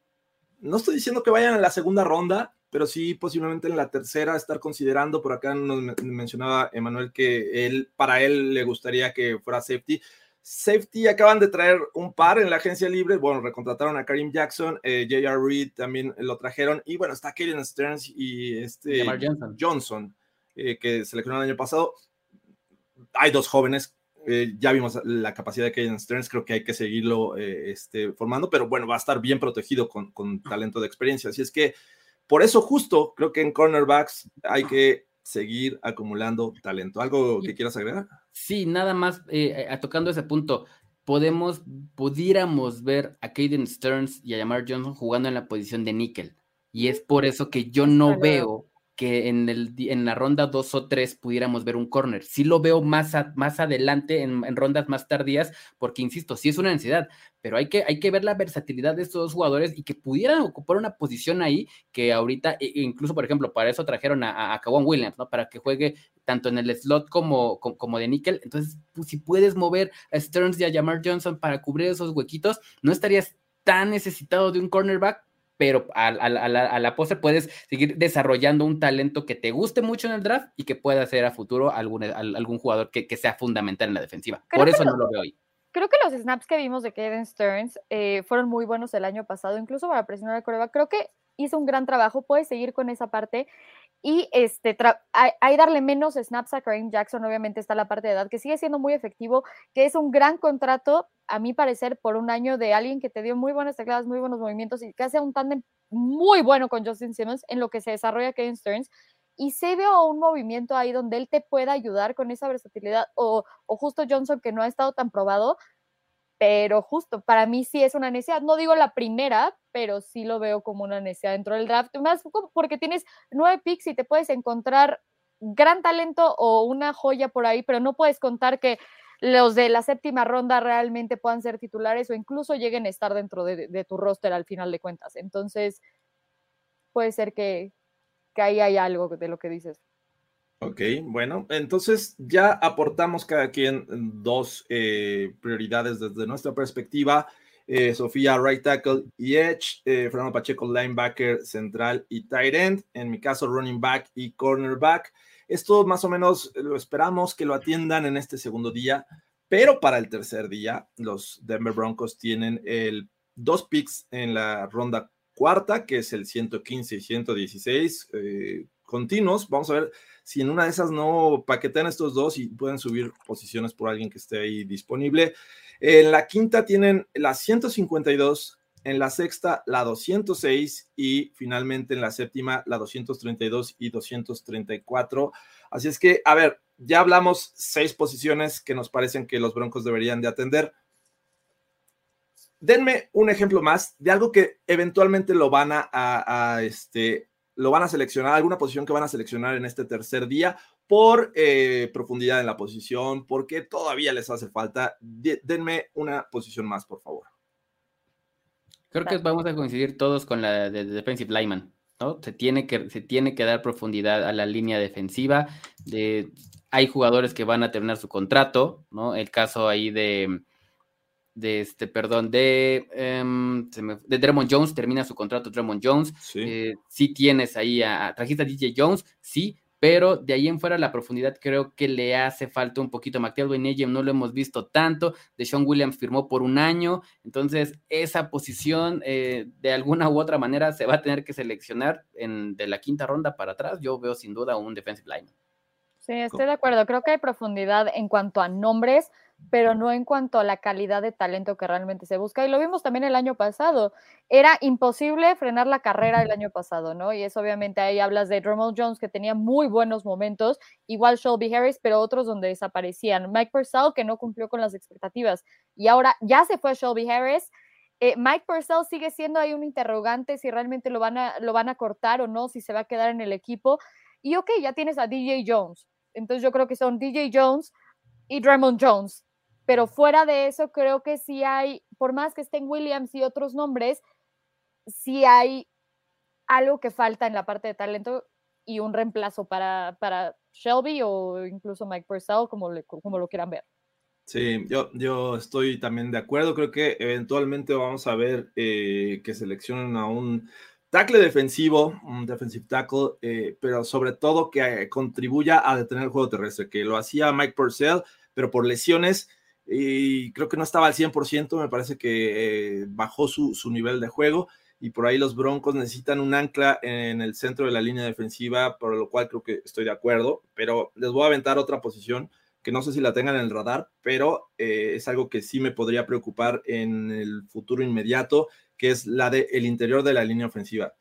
no estoy diciendo que vayan a la segunda ronda, pero sí posiblemente en la tercera estar considerando. Por acá nos mencionaba Emanuel que él, para él le gustaría que fuera safety. Safety acaban de traer un par en la agencia libre. Bueno, recontrataron a Karim Jackson, eh, J.R. Reed también lo trajeron. Y bueno, está Kaden Stearns y este Johnson, eh, que seleccionaron el año pasado. Hay dos jóvenes. Eh, ya vimos la capacidad de Kaden Stearns. Creo que hay que seguirlo este, formando, pero bueno, va a estar bien protegido con, con talento de experiencia. Así es que por eso, justo creo que en cornerbacks hay que seguir acumulando talento. ¿Algo que quieras agregar? Sí, nada más eh, eh, tocando ese punto. Podemos, pudiéramos ver a Caden Stearns y a Jamar Johnson jugando en la posición de níquel. Y es por eso que yo no veo que en, el, en la ronda 2 o 3 pudiéramos ver un corner. Sí lo veo más, más adelante en, rondas más tardías, porque insisto, sí es una necesidad, pero hay que, hay que ver la versatilidad de estos dos jugadores y que pudieran ocupar una posición ahí que ahorita, e, e incluso por ejemplo, para eso trajeron a, a Williams, ¿no? Para que juegue tanto en el slot como, como, de níquel. Entonces, pues, si puedes mover a Stearns y a Jamar Johnson para cubrir esos huequitos, no estarías tan necesitado de un cornerback pero a, la, a, pose puedes seguir desarrollando un talento que te guste mucho en el draft y que pueda ser a futuro algún, algún jugador que, sea fundamental en la defensiva. Por eso no lo veo hoy. Creo que los snaps que vimos de Kevin Stearns eh, fueron muy buenos el año pasado, incluso para presionar a Coreba. Creo que hizo un gran trabajo, puede seguir con esa parte y este, hay, darle menos snaps a Kareem Jackson, obviamente está la parte de edad, que sigue siendo muy efectivo, que es un gran contrato, a mi parecer, por un año de alguien que te dio muy buenas tecladas, muy buenos movimientos y que hace un tándem muy bueno con Justin Simmons en lo que se desarrolla Kevin Stearns. Y se ve un movimiento ahí donde él te pueda ayudar con esa versatilidad, o, o justo Johnson que no ha estado tan probado, pero justo para mí sí es una necesidad. No digo la primera, pero sí lo veo como una necesidad dentro del draft, más porque tienes nueve picks y te puedes encontrar gran talento o una joya por ahí, pero no puedes contar que los de la séptima ronda realmente puedan ser titulares o incluso lleguen a estar dentro de, tu roster al final de cuentas. Entonces, puede ser que, que ahí hay algo de lo que dices. Ok, bueno, entonces ya aportamos cada quien dos eh, prioridades desde nuestra perspectiva. Eh, Sofía, right tackle y edge, eh, Fernando Pacheco, linebacker central y tight end, en mi caso running back y cornerback. Esto más o menos lo esperamos que lo atiendan en este segundo día, pero para el tercer día los Denver Broncos tienen el dos picks en la ronda cuarta, que es el 115 y 116 continuos. Vamos a ver si en una de esas no paquetean estos dos y pueden subir posiciones por alguien que esté ahí disponible. En la quinta tienen la 152, en la sexta la 206 y finalmente en la séptima la 232 y 234. Así es que, a ver, ya hablamos seis posiciones que nos parecen que los Broncos deberían de atender. Denme un ejemplo más de algo que eventualmente lo van a, a este, lo van a seleccionar, alguna posición que van a seleccionar en este tercer día por eh, profundidad en la posición, porque todavía les hace falta. denme una posición más, por favor. Creo que vamos a coincidir todos con la de defensive lineman, ¿no? Se tiene que, se tiene que dar profundidad a la línea defensiva. De, hay jugadores que van a terminar su contrato, ¿no? El caso ahí de de este, perdón, de, um, de Dremond Jones, termina su contrato Dremond Jones. Sí, eh, tienes ahí a, trajiste a DJ Jones, sí, pero de ahí en fuera la profundidad creo que le hace falta un poquito. McTelvin Ejem no lo hemos visto tanto. De Sean Williams firmó por un año, entonces esa posición eh, de alguna u otra manera se va a tener que seleccionar en, de la quinta ronda para atrás. Yo veo sin duda un defensive line. Sí, estoy de acuerdo. Creo que hay profundidad en cuanto a nombres pero no en cuanto a la calidad de talento que realmente se busca. Y lo vimos también el año pasado. Era imposible frenar la carrera el año pasado, ¿no? Y es obviamente ahí hablas de Drummond Jones, que tenía muy buenos momentos, igual Shelby Harris, pero otros donde desaparecían. Mike Purcell, que no cumplió con las expectativas. Y ahora ya se fue Shelby Harris. Eh, Mike Purcell sigue siendo ahí un interrogante si realmente lo van, a, lo van a cortar o no, si se va a quedar en el equipo. Y ok, ya tienes a DJ Jones. Entonces yo creo que son DJ Jones y Drummond Jones pero fuera de eso, creo que sí hay, por más que estén Williams y otros nombres, sí hay algo que falta en la parte de talento y un reemplazo para, para Shelby o incluso Mike Purcell, como, como lo quieran ver. Sí, yo, yo estoy también de acuerdo. Creo que eventualmente vamos a ver eh, que seleccionen a un tackle defensivo, un defensive tackle, eh, pero sobre todo que contribuya a detener el juego terrestre, que lo hacía Mike Purcell, pero por lesiones y creo que no estaba al 100%, me parece que eh, bajó su, nivel de juego y por ahí los Broncos necesitan un ancla en el centro de la línea defensiva, por lo cual creo que estoy de acuerdo, pero les voy a aventar otra posición que no sé si la tengan en el radar, pero eh, es algo que sí me podría preocupar en el futuro inmediato, que es la del el interior de la línea ofensiva.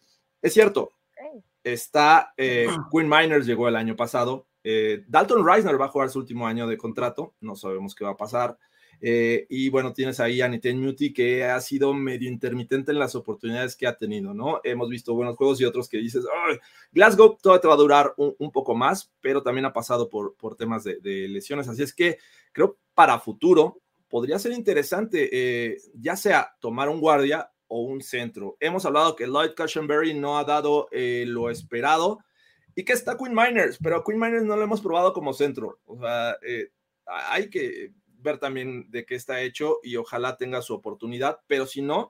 Es cierto, está eh, Quinn Miners llegó el año pasado, eh, Dalton Reisner va a jugar su último año de contrato, no sabemos qué va a pasar. Eh, y bueno, tienes ahí a Niten Muti que ha sido medio intermitente en las oportunidades que ha tenido, ¿no? Hemos visto buenos juegos y otros que dices, Glasgow todavía te va a durar un, poco más, pero también ha pasado por, temas de, lesiones. Así es que creo para futuro podría ser interesante, eh, ya sea tomar un guardia o un centro. Hemos hablado que Lloyd Cushenberry no ha dado lo esperado y que está Queen Miners, pero a Queen Miners no lo hemos probado como centro. O sea, eh, hay que ver también de qué está hecho y ojalá tenga su oportunidad, pero si no,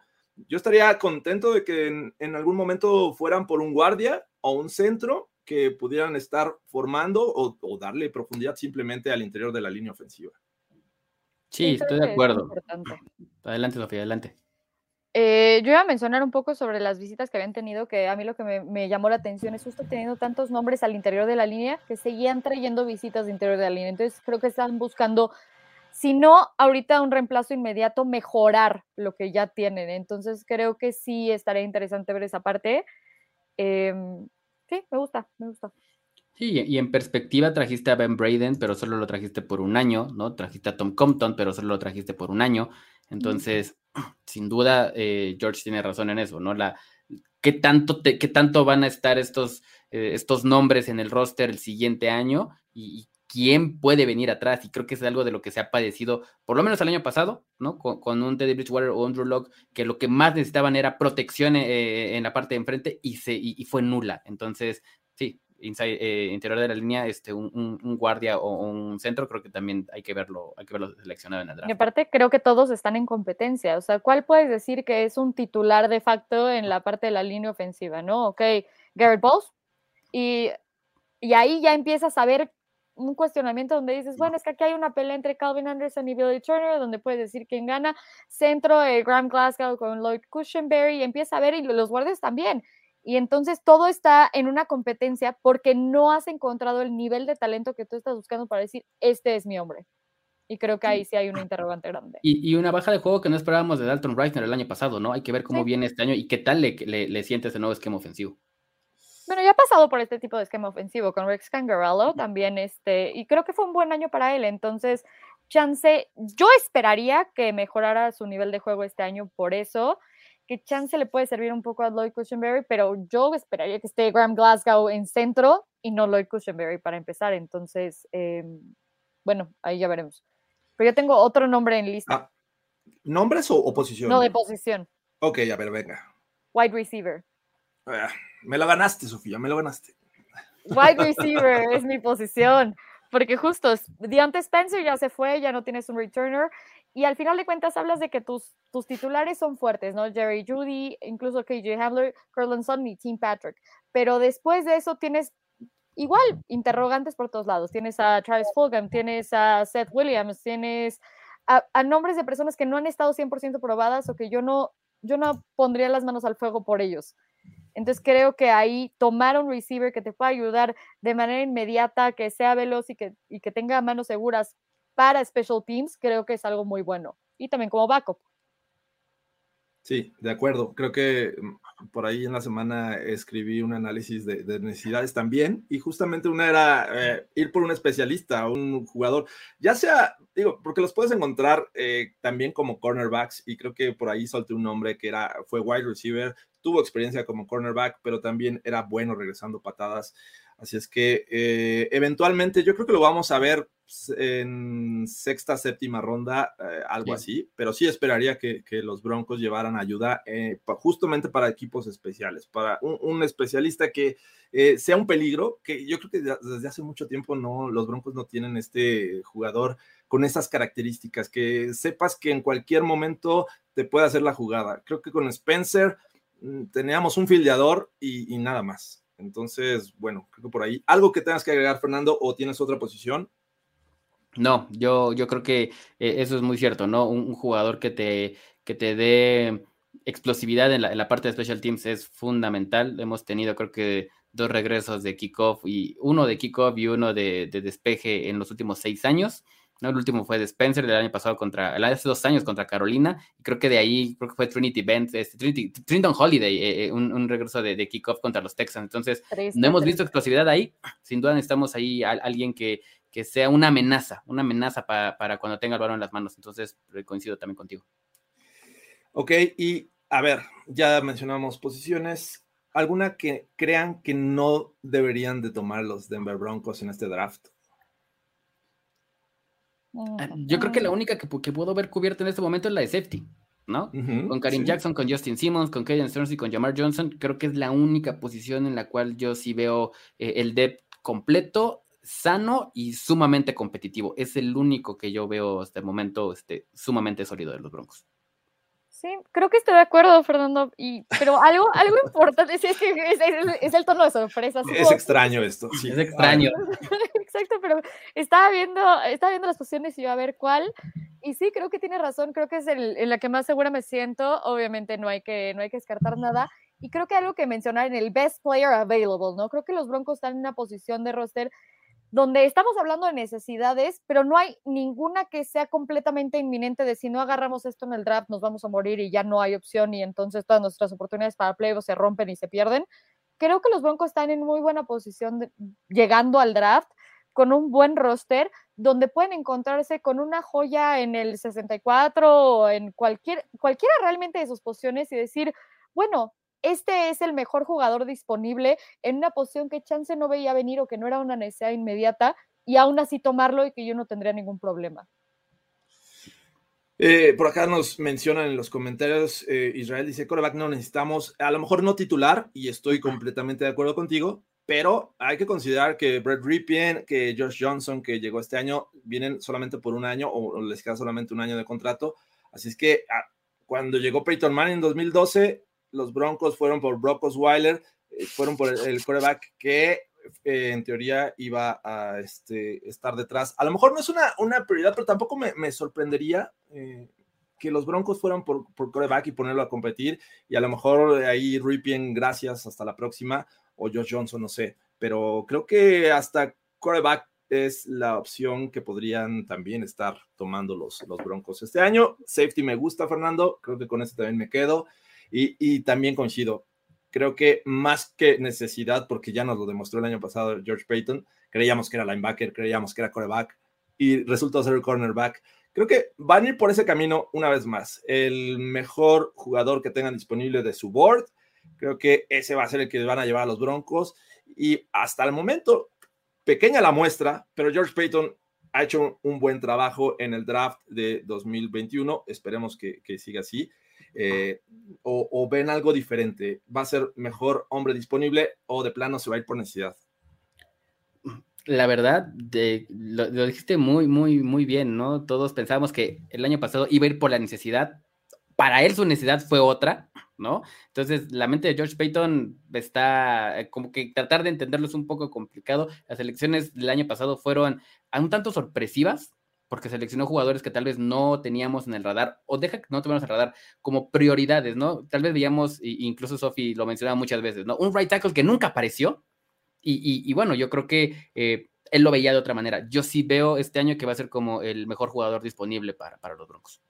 yo estaría contento de que en, algún momento fueran por un guardia o un centro que pudieran estar formando o, o, darle profundidad simplemente al interior de la línea ofensiva. Sí, estoy de acuerdo. Adelante, Sofía, adelante. Eh, yo iba a mencionar un poco sobre las visitas que habían tenido, que a mí lo que me, llamó la atención es justo teniendo tantos nombres al interior de la línea que seguían trayendo visitas de interior de la línea. Entonces creo que están buscando, si no ahorita un reemplazo inmediato, mejorar lo que ya tienen. Entonces creo que sí estaría interesante ver esa parte. Em, sí, me gusta, me gusta. Sí, y en perspectiva trajiste a Ben Braden, pero solo lo trajiste por un año, ¿no? Trajiste a Tom Compton, pero solo lo trajiste por un año. Entonces, *clears throat* sin duda, eh, George tiene razón en eso, ¿no? La, ¿qué, tanto ¿Qué tanto van a estar estos, eh, estos nombres en el roster el siguiente año? Y, quién puede venir atrás? Y creo que es algo de lo que se ha padecido, por lo menos el año pasado, ¿no? Con, un Teddy Bridgewater o Andrew Locke, que lo que más necesitaban era protección eh, en la parte de enfrente y, se, y, fue nula. Entonces, sí, eh, interior de la línea, este, un, guardia o un centro, creo que también hay que verlo, hay que verlo seleccionado en el draft. Y aparte, creo que todos están en competencia. O sea, ¿cuál puedes decir que es un titular de facto en la parte de la línea ofensiva? ¿No? Ok, Garrett Bowles. Y, y ahí ya empiezas a ver un cuestionamiento donde dices, bueno, es que aquí hay una pelea entre Calvin Anderson y Billy Turner, donde puedes decir quién gana. Centro, eh, Graham Glasgow con Lloyd Cushenberry, y empieza a ver, y los guardias también. Y entonces todo está en una competencia porque no has encontrado el nivel de talento que tú estás buscando para decir, este es mi hombre. Y creo que ahí sí hay una interrogante grande. Y, una baja de juego que no esperábamos de Dalton Reisner el año pasado, ¿no? Hay que ver cómo viene este año y qué tal le, le, siente ese nuevo esquema ofensivo. Bueno, ya ha pasado por este tipo de esquema ofensivo con Rex Cangarello también, este, y creo que fue un buen año para él. Entonces, chance, yo esperaría que mejorara su nivel de juego este año por eso que chance le puede servir un poco a Lloyd Cushenberry, pero yo esperaría que esté Graham Glasgow en centro y no Lloyd Cushenberry para empezar. Entonces, em, bueno, ahí ya veremos. Pero yo tengo otro nombre en lista. Ah, ¿Nombres o, posición? No, de posición. Ok, a ver, venga. Wide receiver. Ah, me lo ganaste, Sofía, me lo ganaste. Wide *laughs* receiver es mi posición porque justo Deontay Spencer ya se fue, ya no tienes un returner y al final de cuentas hablas de que tus, tus titulares son fuertes, ¿no? Jerry Judy, incluso KJ Hamler, Curlinson y Tim Patrick. Pero después de eso tienes igual interrogantes por todos lados. Tienes a Travis Fulgham, tienes a Seth Williams, tienes a, nombres de personas que no han estado 100% probadas o que yo no, yo no pondría las manos al fuego por ellos. Entonces creo que ahí tomar un receiver que te pueda ayudar de manera inmediata, que sea veloz y que, y que tenga manos seguras para special teams, creo que es algo muy bueno. Y también como backup. Sí, de acuerdo. Creo que mm, por ahí en la semana escribí un análisis de, necesidades también y justamente una era eh, ir por un especialista, un jugador, ya sea, digo, porque los puedes encontrar eh, también como cornerbacks y creo que por ahí solté un nombre que era, fue wide receiver, tuvo experiencia como cornerback, pero también era bueno regresando patadas. Así es que eh, eventualmente yo creo que lo vamos a ver en sexta, séptima ronda, eh, algo así, pero sí esperaría que, los Broncos llevaran ayuda eh, justamente para equipos especiales, para un, especialista que sea un peligro, que yo creo que desde hace mucho tiempo no, los Broncos no tienen este jugador con esas características, que sepas que en cualquier momento te puede hacer la jugada. Creo que con Spencer mm, teníamos un fildeador y nada más. Entonces, bueno, creo que por ahí. ¿Algo que tengas que agregar, Fernando, o tienes otra posición? No, yo, yo creo que eh, eso es muy cierto, ¿no? Un, jugador que te, que te dé explosividad en la, parte de Special Teams es fundamental. Hemos tenido, creo que, dos regresos de kickoff y uno de kickoff y uno de, de despeje en los últimos seis años. El último fue de Spencer del año pasado contra, el hace dos años contra Carolina, y creo que de ahí, creo que fue Trinity Benz, este, Trinity, Trinity Holiday, eh, eh, un, regreso de, de kickoff contra los Texans. Entonces, no hemos visto explosividad ahí, sin duda necesitamos ahí a, alguien que, que sea una amenaza, una amenaza para, para cuando tenga el balón en las manos. Entonces, coincido también contigo. Ok, y a ver, ya mencionamos posiciones. ¿Alguna que crean que no deberían de tomar los Denver Broncos en este draft? Ah, yo creo que la única que, puedo ver cubierta en este momento es la de safety, ¿no? con Karim Jackson, con Justin Simmons, con Kaden Stearns y con Jamar Johnson. Creo que es la única posición en la cual yo sí veo eh, el depth completo, sano y sumamente competitivo. Es el único que yo veo hasta el momento este, sumamente sólido de los Broncos. Sí, creo que estoy de acuerdo, Fernando. Y, pero algo, algo importante es, es, el tono de sorpresa. Es extraño esto. Sí, es extraño. *laughs* Exacto, pero estaba viendo, estaba viendo las posiciones y iba a ver cuál. Y sí, creo que tiene razón. Creo que es el, en la que más segura me siento. Obviamente no hay que, no hay que descartar nada. Y creo que algo que mencionar en el best player available, ¿no? Creo que los Broncos están en una posición de roster donde estamos hablando de necesidades, pero no hay ninguna que sea completamente inminente de si no agarramos esto en el draft nos vamos a morir y ya no hay opción y entonces todas nuestras oportunidades para playoffs se rompen y se pierden. Creo que los Broncos están en muy buena posición llegando al draft con un buen roster donde pueden encontrarse con una joya en el 64 o en cualquier, cualquiera realmente de sus posiciones y decir, bueno, este es el mejor jugador disponible en una posición que Chance no veía venir o que no era una necesidad inmediata y aún así tomarlo y que yo no tendría ningún problema. Eh, por acá nos mencionan en los comentarios, eh, Israel dice, coreback no necesitamos, a lo mejor no titular, y estoy completamente de acuerdo contigo, pero hay que considerar que Brett Ripien, que Josh Johnson, que llegó este año, vienen solamente por un año o les queda solamente un año de contrato. Así es que ah, cuando llegó Peyton Manning en 2012, los Broncos fueron por Brock Osweiler, eh, fueron por el, coreback que eh, en teoría iba a este, estar detrás. A lo mejor no es una, prioridad, pero tampoco me, sorprendería eh, que los Broncos fueran por, por coreback y ponerlo a competir. Y a lo mejor ahí Ripien, gracias, hasta la próxima o Josh Johnson, no sé, pero creo que hasta quarterback es la opción que podrían también estar tomando los, los Broncos este año. Safety me gusta, Fernando, creo que con eso también me quedo y, y también coincido. Creo que más que necesidad, porque ya nos lo demostró el año pasado George Payton, creíamos que era linebacker, creíamos que era quarterback y resultó ser el cornerback. Creo que van a ir por ese camino una vez más. El mejor jugador que tengan disponible de su board Creo que ese va a ser el que van a llevar a los Broncos. Y hasta el momento, pequeña la muestra, pero George Payton ha hecho un buen trabajo en el draft de 2021. Esperemos que, siga así. Eh, o, ven algo diferente? ¿Va a ser mejor hombre disponible o de plano se va a ir por necesidad? La verdad, lo, lo, dijiste muy, muy, muy bien, ¿no? Todos pensábamos que el año pasado iba a ir por la necesidad. Para él su necesidad fue otra. ¿no? Entonces, la mente de George Payton está eh, como que tratar de entenderlo es un poco complicado. Las elecciones del año pasado fueron un tanto sorpresivas, porque seleccionó jugadores que tal vez no teníamos en el radar, o deja que no tuviéramos en el radar, como prioridades, ¿no? Tal vez veíamos, incluso Sophie lo mencionaba muchas veces, ¿no? Un right tackle que nunca apareció, y, bueno, yo creo que eh, él lo veía de otra manera. Yo sí veo este año que va a ser como el mejor jugador disponible para, para los Broncos.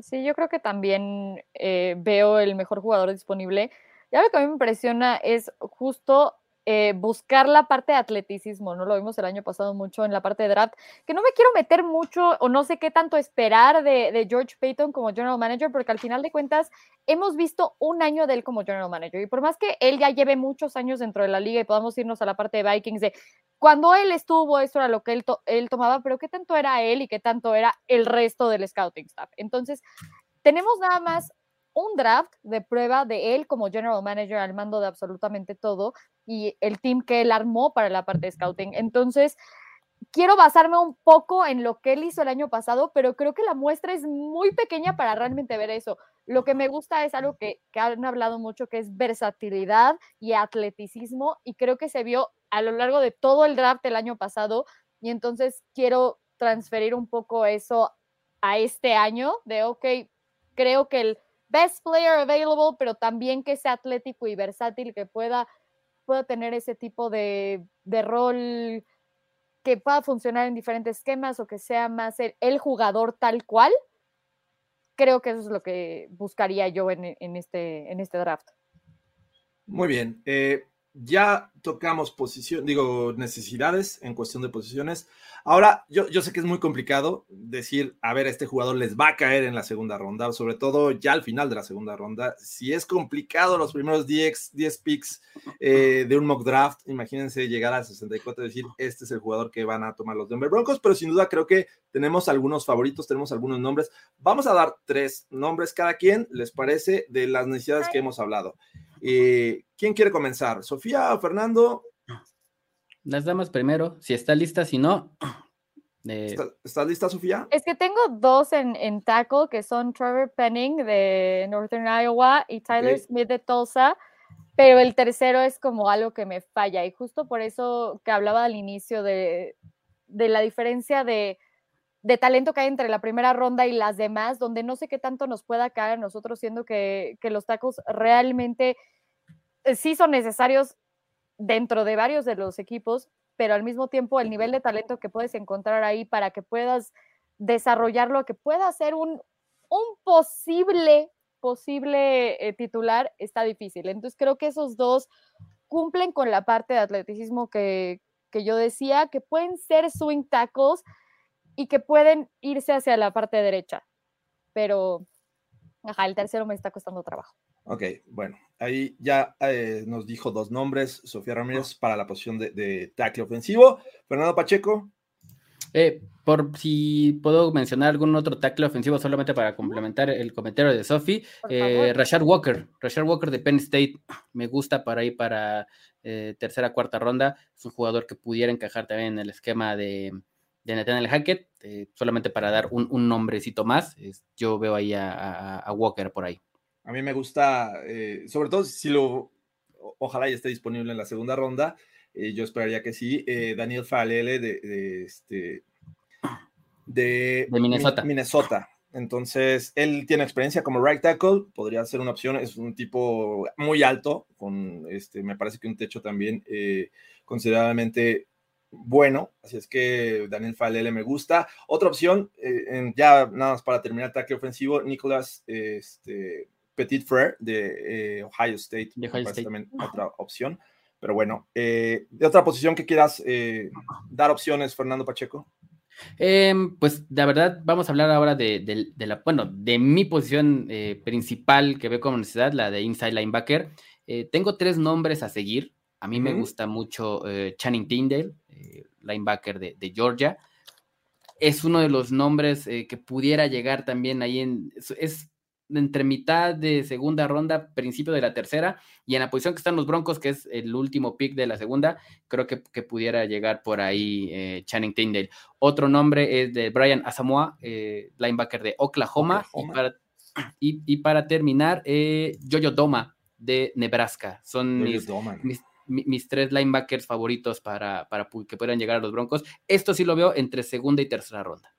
Sí, yo creo que también eh, veo el mejor jugador disponible. Ya lo que a mí me impresiona es justo eh, buscar la parte de atleticismo, ¿no? Lo vimos el año pasado mucho en la parte de draft, que no me quiero meter mucho o no sé qué tanto esperar de, de, George Payton como general manager, porque al final de cuentas hemos visto un año de él como general manager y por más que él ya lleve muchos años dentro de la liga y podamos irnos a la parte de Vikings de cuando él estuvo, esto era lo que él, él tomaba, pero qué tanto era él y qué tanto era el resto del scouting staff. Entonces, tenemos nada más un draft de prueba de él como general manager al mando de absolutamente todo y el team que él armó para la parte de scouting. Entonces, quiero basarme un poco en lo que él hizo el año pasado, pero creo que la muestra es muy pequeña para realmente ver eso. Lo que me gusta es algo que, que han hablado mucho, que es versatilidad y atleticismo, y creo que se vio a lo largo de todo el draft del año pasado, y entonces quiero transferir un poco eso a este año, de, ok, creo que el best player available, pero también que sea atlético y versátil, que pueda, pueda tener ese tipo de, de rol que pueda funcionar en diferentes esquemas o que sea más el, jugador tal cual, creo que eso es lo que buscaría yo en, en este, en este draft. Muy bien. Eh, ya tocamos posición, digo, necesidades en cuestión de posiciones. Ahora, yo, yo sé que es muy complicado decir, a ver, este jugador les va a caer en la segunda ronda, sobre todo ya al final de la segunda ronda. Si es complicado los primeros 10, 10 picks eh, de un mock draft, imagínense llegar a 64 y decir, este es el jugador que van a tomar los Denver Broncos, pero sin duda creo que tenemos algunos favoritos, tenemos algunos nombres. Vamos a dar tres nombres cada quien, ¿les parece? De las necesidades que hemos hablado. Eh, ¿Quién quiere comenzar? ¿Sofía o Fernando? Las damas primero, si está lista, si no. Eh, ¿Estás lista, Sofía? Es que tengo dos en, en, tackle, que son Trevor Penning de Northern Iowa y Tyler Smith de Tulsa, pero el tercero es como algo que me falla. Y justo por eso que hablaba al inicio de, de la diferencia de, de talento que hay entre la primera ronda y las demás, donde no sé qué tanto nos pueda caer a nosotros, siendo que, que los tacos realmente sí son necesarios dentro de varios de los equipos, pero al mismo tiempo el nivel de talento que puedes encontrar ahí para que puedas desarrollarlo, que pueda ser un, un posible, posible eh, titular, está difícil. Entonces creo que esos dos cumplen con la parte de atleticismo que, que yo decía, que pueden ser swing tackles y que pueden irse hacia la parte derecha. Pero, ajá, el tercero me está costando trabajo. Ok, bueno, ahí ya eh, nos dijo dos nombres, Sofía Ramírez para la posición de, tackle ofensivo. Fernando Pacheco. Eh, por si puedo mencionar algún otro tackle ofensivo solamente para complementar el comentario de Sophie, eh, Rashad Walker, Rashad Walker de Penn State, me gusta para ir para eh, tercera, cuarta ronda, es un jugador que pudiera encajar también en el esquema de, de Nathaniel Hackett, eh, solamente para dar un, nombrecito más, yo veo ahí a, Walker por ahí. A mí me gusta, sobre todo si lo, ojalá ya esté disponible en la segunda ronda, eh, yo esperaría que sí. Eh, Daniel Falele de, este, de, Minnesota. Minnesota. Entonces, él tiene experiencia como right tackle, podría ser una opción, es un tipo muy alto, con este, me parece que un techo también eh, considerablemente bueno, así es que Daniel Falele me gusta. Otra opción, ya nada más para terminar ataque ofensivo, Nicholas este, Petit Frere de Ohio State, de Ohio State. también otra opción. Pero bueno, eh, ¿de otra posición que quieras eh, dar opciones, Fernando Pacheco? Em, pues la verdad, vamos a hablar ahora de, la, bueno, de mi posición eh, principal que veo como necesidad, la de inside linebacker. tengo tres nombres a seguir. A mí me gusta mucho Channing Tyndale, linebacker de, de, Georgia. Es uno de los nombres que pudiera llegar también ahí en. Es entre mitad de segunda ronda, principio de la tercera, y en la posición que están los Broncos, que es el último pick de la segunda, creo que, pudiera llegar por ahí eh, Channing Tyndale. Otro nombre es de Brian Asamoah, eh, linebacker de Oklahoma, Y, para, terminar, eh, Jojo Doma de Nebraska. Son mis, tres linebackers favoritos para, para que puedan llegar a los Broncos. Esto sí lo veo entre segunda y tercera ronda.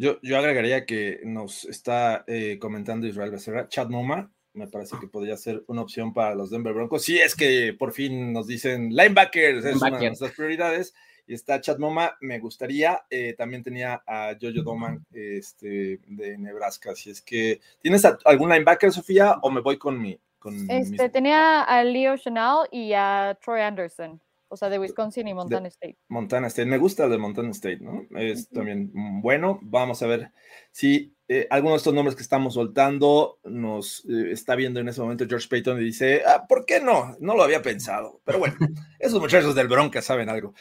Yo, yo agregaría que nos está eh, comentando Israel Becerra, Chad Noma, me parece que podría ser una opción para los Denver Broncos. Si es que por fin nos dicen linebackers, es una de nuestras prioridades. Y está Chad Noma, me gustaría. Eh, también tenía a Jojo Doman este, de Nebraska. Si es que, ¿tienes algún linebacker, Sofía? ¿O me voy con mi. Con este, Tenía a Leo Chanel y a Troy Anderson. O sea, de Wisconsin y Montana State. Montana State. Me gusta el de Montana State, ¿no? Es también bueno. Vamos a ver si eh, alguno de estos nombres que estamos soltando nos eh, está viendo en ese momento George Payton y dice, ah, ¿por qué no? No lo había pensado. Pero bueno, esos muchachos del Bronca saben algo.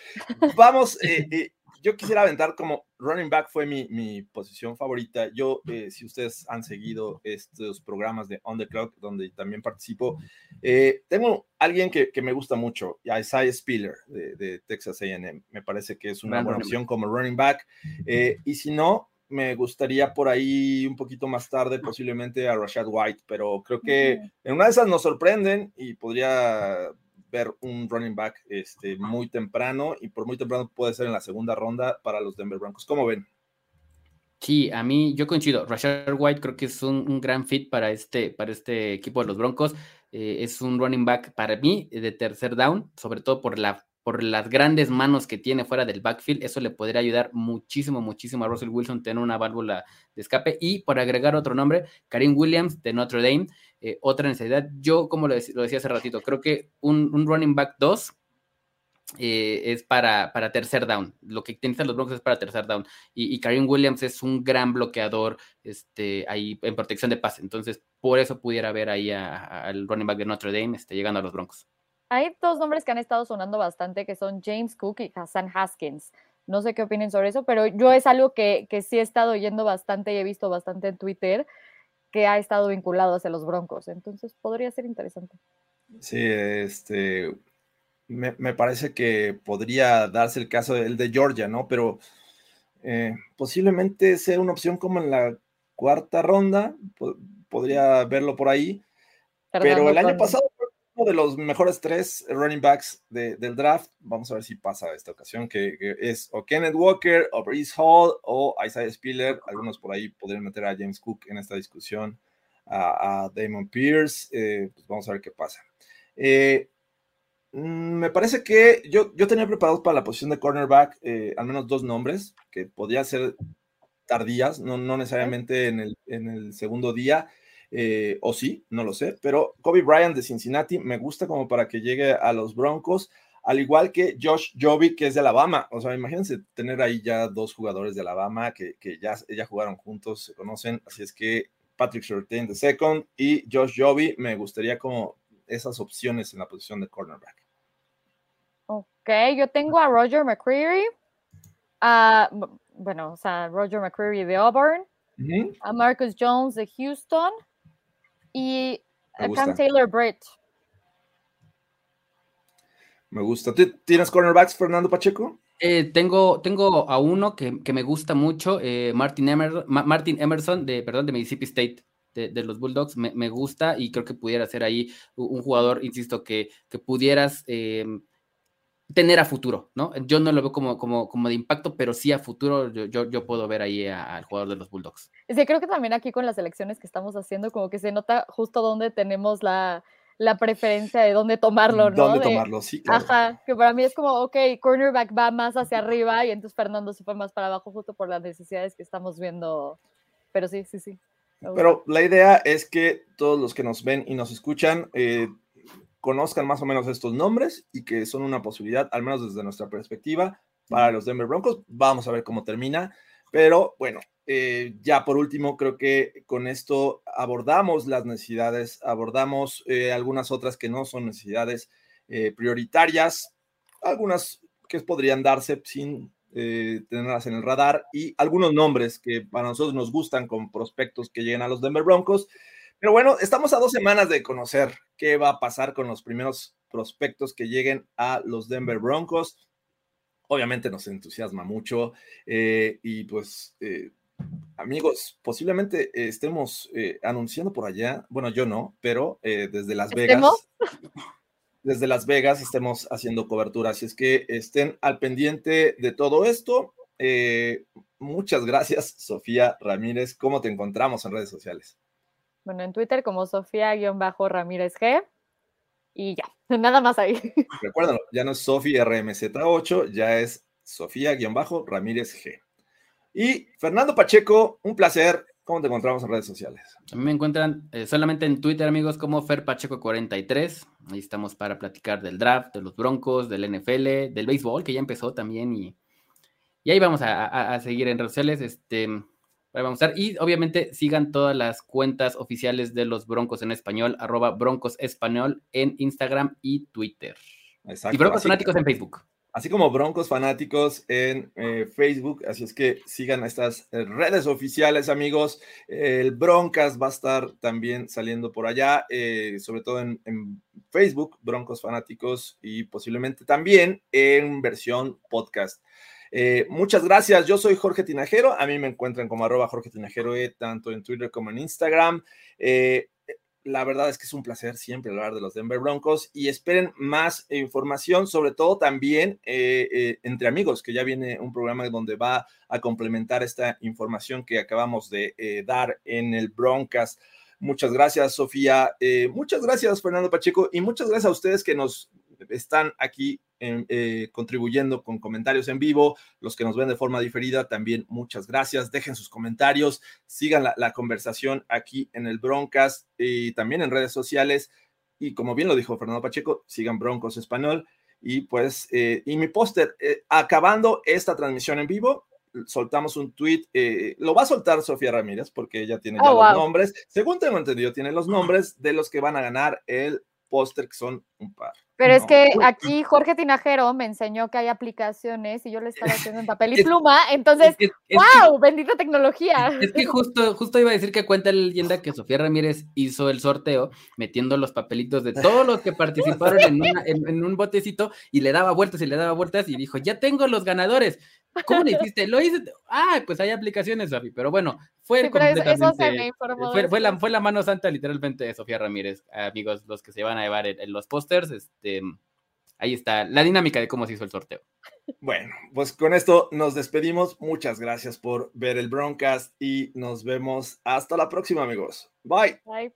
Vamos, *laughs* eh, yo quisiera aventar como running back fue mi, mi posición favorita. Yo, eh, si ustedes han seguido estos programas de On the Clock, donde también participo, eh, tengo alguien que, que, me gusta mucho, Isaiah Spiller de, de Texas AM. Me parece que es una buena opción como running back. Eh, y si no, me gustaría por ahí un poquito más tarde, posiblemente a Rashad White, pero creo que en una de esas nos sorprenden y podría ver un running back este, muy temprano y por muy temprano puede ser en la segunda ronda para los Denver Broncos. ¿Cómo ven? Sí, a mí yo coincido. Rashad White creo que es un, gran fit para este, para este equipo de los Broncos. Eh, es un running back para mí de tercer down, sobre todo por la por las grandes manos que tiene fuera del backfield, eso le podría ayudar muchísimo, muchísimo a Russell Wilson tener una válvula de escape. Y por agregar otro nombre, Karim Williams de Notre Dame, eh, otra necesidad. Yo, como lo, decía hace ratito, creo que un, running back 2 eh, es para, para, tercer down. Lo que tienen los Broncos es para tercer down. Y, Karim Williams es un gran bloqueador este, ahí en protección de pase. Entonces, por eso pudiera ver ahí al running back de Notre Dame este, llegando a los Broncos. Hay dos nombres que han estado sonando bastante, que son James Cook y Hassan Haskins. No sé qué opinen sobre eso, pero yo es algo que, que sí he estado oyendo bastante y he visto bastante en Twitter que ha estado vinculado hacia los Broncos. Entonces podría ser interesante. Sí, este, me, parece que podría darse el caso del de Georgia, ¿no? Pero eh, posiblemente sea una opción como en la cuarta ronda, podría verlo por ahí. pero el año pasado de los mejores tres running backs del draft. Vamos a ver si pasa esta ocasión, que, es o Kenneth Walker, o Breeze Hall, o Isaiah Spiller. Algunos por ahí podrían meter a James Cook en esta discusión, a, Damon Pierce. Eh, pues vamos a ver qué pasa. Eh, mm, me parece que yo, yo tenía preparados para la posición de cornerback eh, al menos dos nombres que podrían ser tardías, no, no necesariamente en el, en el segundo día. Eh, o sí, no lo sé, pero Kobe Bryant de Cincinnati me gusta como para que llegue a los Broncos, al igual que Josh Joby, que es de Alabama. O sea, imagínense tener ahí ya dos jugadores de Alabama que, ya, ya jugaron juntos, se conocen, así es que Patrick Surtain de second y Josh Joby, me gustaría como esas opciones en la posición de cornerback. Ok, yo tengo a Roger McCreary a, bueno, o sea, Roger McCreary de Auburn, a Marcus Jones de Houston y Cam Taylor Britt. Me gusta. ¿Tienes cornerbacks, Fernando Pacheco? Eh, tengo, tengo a uno que, me gusta mucho, eh, Martin, Martin, Emerson, de, perdón, de Mississippi State, de, los Bulldogs, me, gusta y creo que pudiera ser ahí un jugador, insisto, que, que pudieras eh, tener a futuro, ¿no? Yo no lo veo como, como, como de impacto, pero sí a futuro yo, yo, puedo ver ahí al jugador de los Bulldogs. Sí, creo que también aquí con las elecciones que estamos haciendo, como que se nota justo dónde tenemos la, la preferencia de dónde tomarlo, ¿no? Dónde tomarlo, sí, claro. Ajá, que para mí es como, ok, cornerback va más hacia arriba y entonces Fernando se fue más para abajo justo por las necesidades que estamos viendo. Pero sí, sí, sí. Pero la idea es que todos los que nos ven y nos escuchan eh, conozcan más o menos estos nombres y que son una posibilidad, al menos desde nuestra perspectiva, para los Denver Broncos. Vamos a ver cómo termina. Pero bueno, eh, ya por último, creo que con esto abordamos las necesidades, abordamos eh, algunas otras que no son necesidades prioritarias, algunas que podrían darse sin eh, tenerlas en el radar y algunos nombres que para nosotros nos gustan con prospectos que lleguen a los Denver Broncos. Pero bueno, estamos a dos semanas de conocer qué va a pasar con los primeros prospectos que lleguen a los Denver Broncos. Obviamente nos entusiasma mucho eh, y pues eh, amigos, posiblemente estemos anunciando por allá, bueno, yo no, pero desde Las Vegas *laughs* desde Las Vegas estemos haciendo cobertura. Así es que estén al pendiente de todo esto. Eh, muchas gracias, Sofía Ramírez. ¿Cómo te encontramos en redes sociales? Bueno, en Twitter como Sofía-Ramírez G. Y ya, *laughs* nada más ahí. Recuérdalo, ya no es Sofía RMZ8, ya es Sofía-Ramírez G. Y Fernando Pacheco, un placer. ¿Cómo te encontramos en redes sociales? A mí me encuentran eh, solamente en Twitter, amigos, como FerPacheco43. Ahí estamos para platicar del draft, de los Broncos, del NFL, del béisbol, que ya empezó también. Y, y ahí vamos a, seguir en redes sociales. Este, vamos a estar. Y obviamente sigan todas las cuentas oficiales de los Broncos en español, arroba Broncos Español en Instagram y Twitter. Exacto, y Broncos Fanáticos en Facebook así como Broncos fanáticos en eh, Facebook. Así es que sigan estas eh, redes oficiales, amigos. el Broncas va a estar también saliendo por allá, eh, sobre todo en, Facebook, Broncos fanáticos, y posiblemente también en versión podcast. Muchas gracias. Yo soy Jorge Tinajero. A mí me encuentran como Jorge Tinajero, tanto en Twitter como en Instagram la verdad es que es un placer siempre hablar de los Denver Broncos y esperen más información, sobre todo también eh, eh, entre amigos, que ya viene un programa donde va a complementar esta información que acabamos de eh, dar en el Broncas. Muchas gracias, Sofía. muchas gracias, Fernando Pacheco, y muchas gracias a ustedes que nos están aquí eh, contribuyendo con comentarios en vivo. Los que nos ven de forma diferida, también muchas gracias. Dejen sus comentarios, sigan la, conversación aquí en el Broncas y también en redes sociales. Y como bien lo dijo Fernando Pacheco, sigan Broncos Español. Y pues, eh, y mi póster, eh, acabando esta transmisión en vivo, soltamos un tweet, lo va a soltar Sofía Ramírez porque ella tiene ya oh, los nombres, según tengo entendido, tiene los nombres de los que van a ganar el póster, que son un par. Pero es que aquí Jorge Tinajero me enseñó que hay aplicaciones y yo le estaba haciendo en papel y pluma, entonces, ¡wow! ¡Bendita tecnología! Es que justo, justo iba a decir que cuenta la leyenda que Sofía Ramírez hizo el sorteo metiendo los papelitos de todos los que participaron en, un botecito y le daba vueltas y le daba vueltas y dijo, ya tengo los ganadores. ¿Cómo le hiciste? Lo hice. Ah, pues hay aplicaciones, Sofi, pero bueno, fue completamente. fue, la, fue la mano santa, literalmente, de Sofía Ramírez, amigos, los que se van a llevar en, los pósters. Este, ahí está la dinámica de cómo se hizo el sorteo. Bueno, pues con esto nos despedimos. Muchas gracias por ver el Broncast y nos vemos hasta la próxima, amigos. Bye. Bye.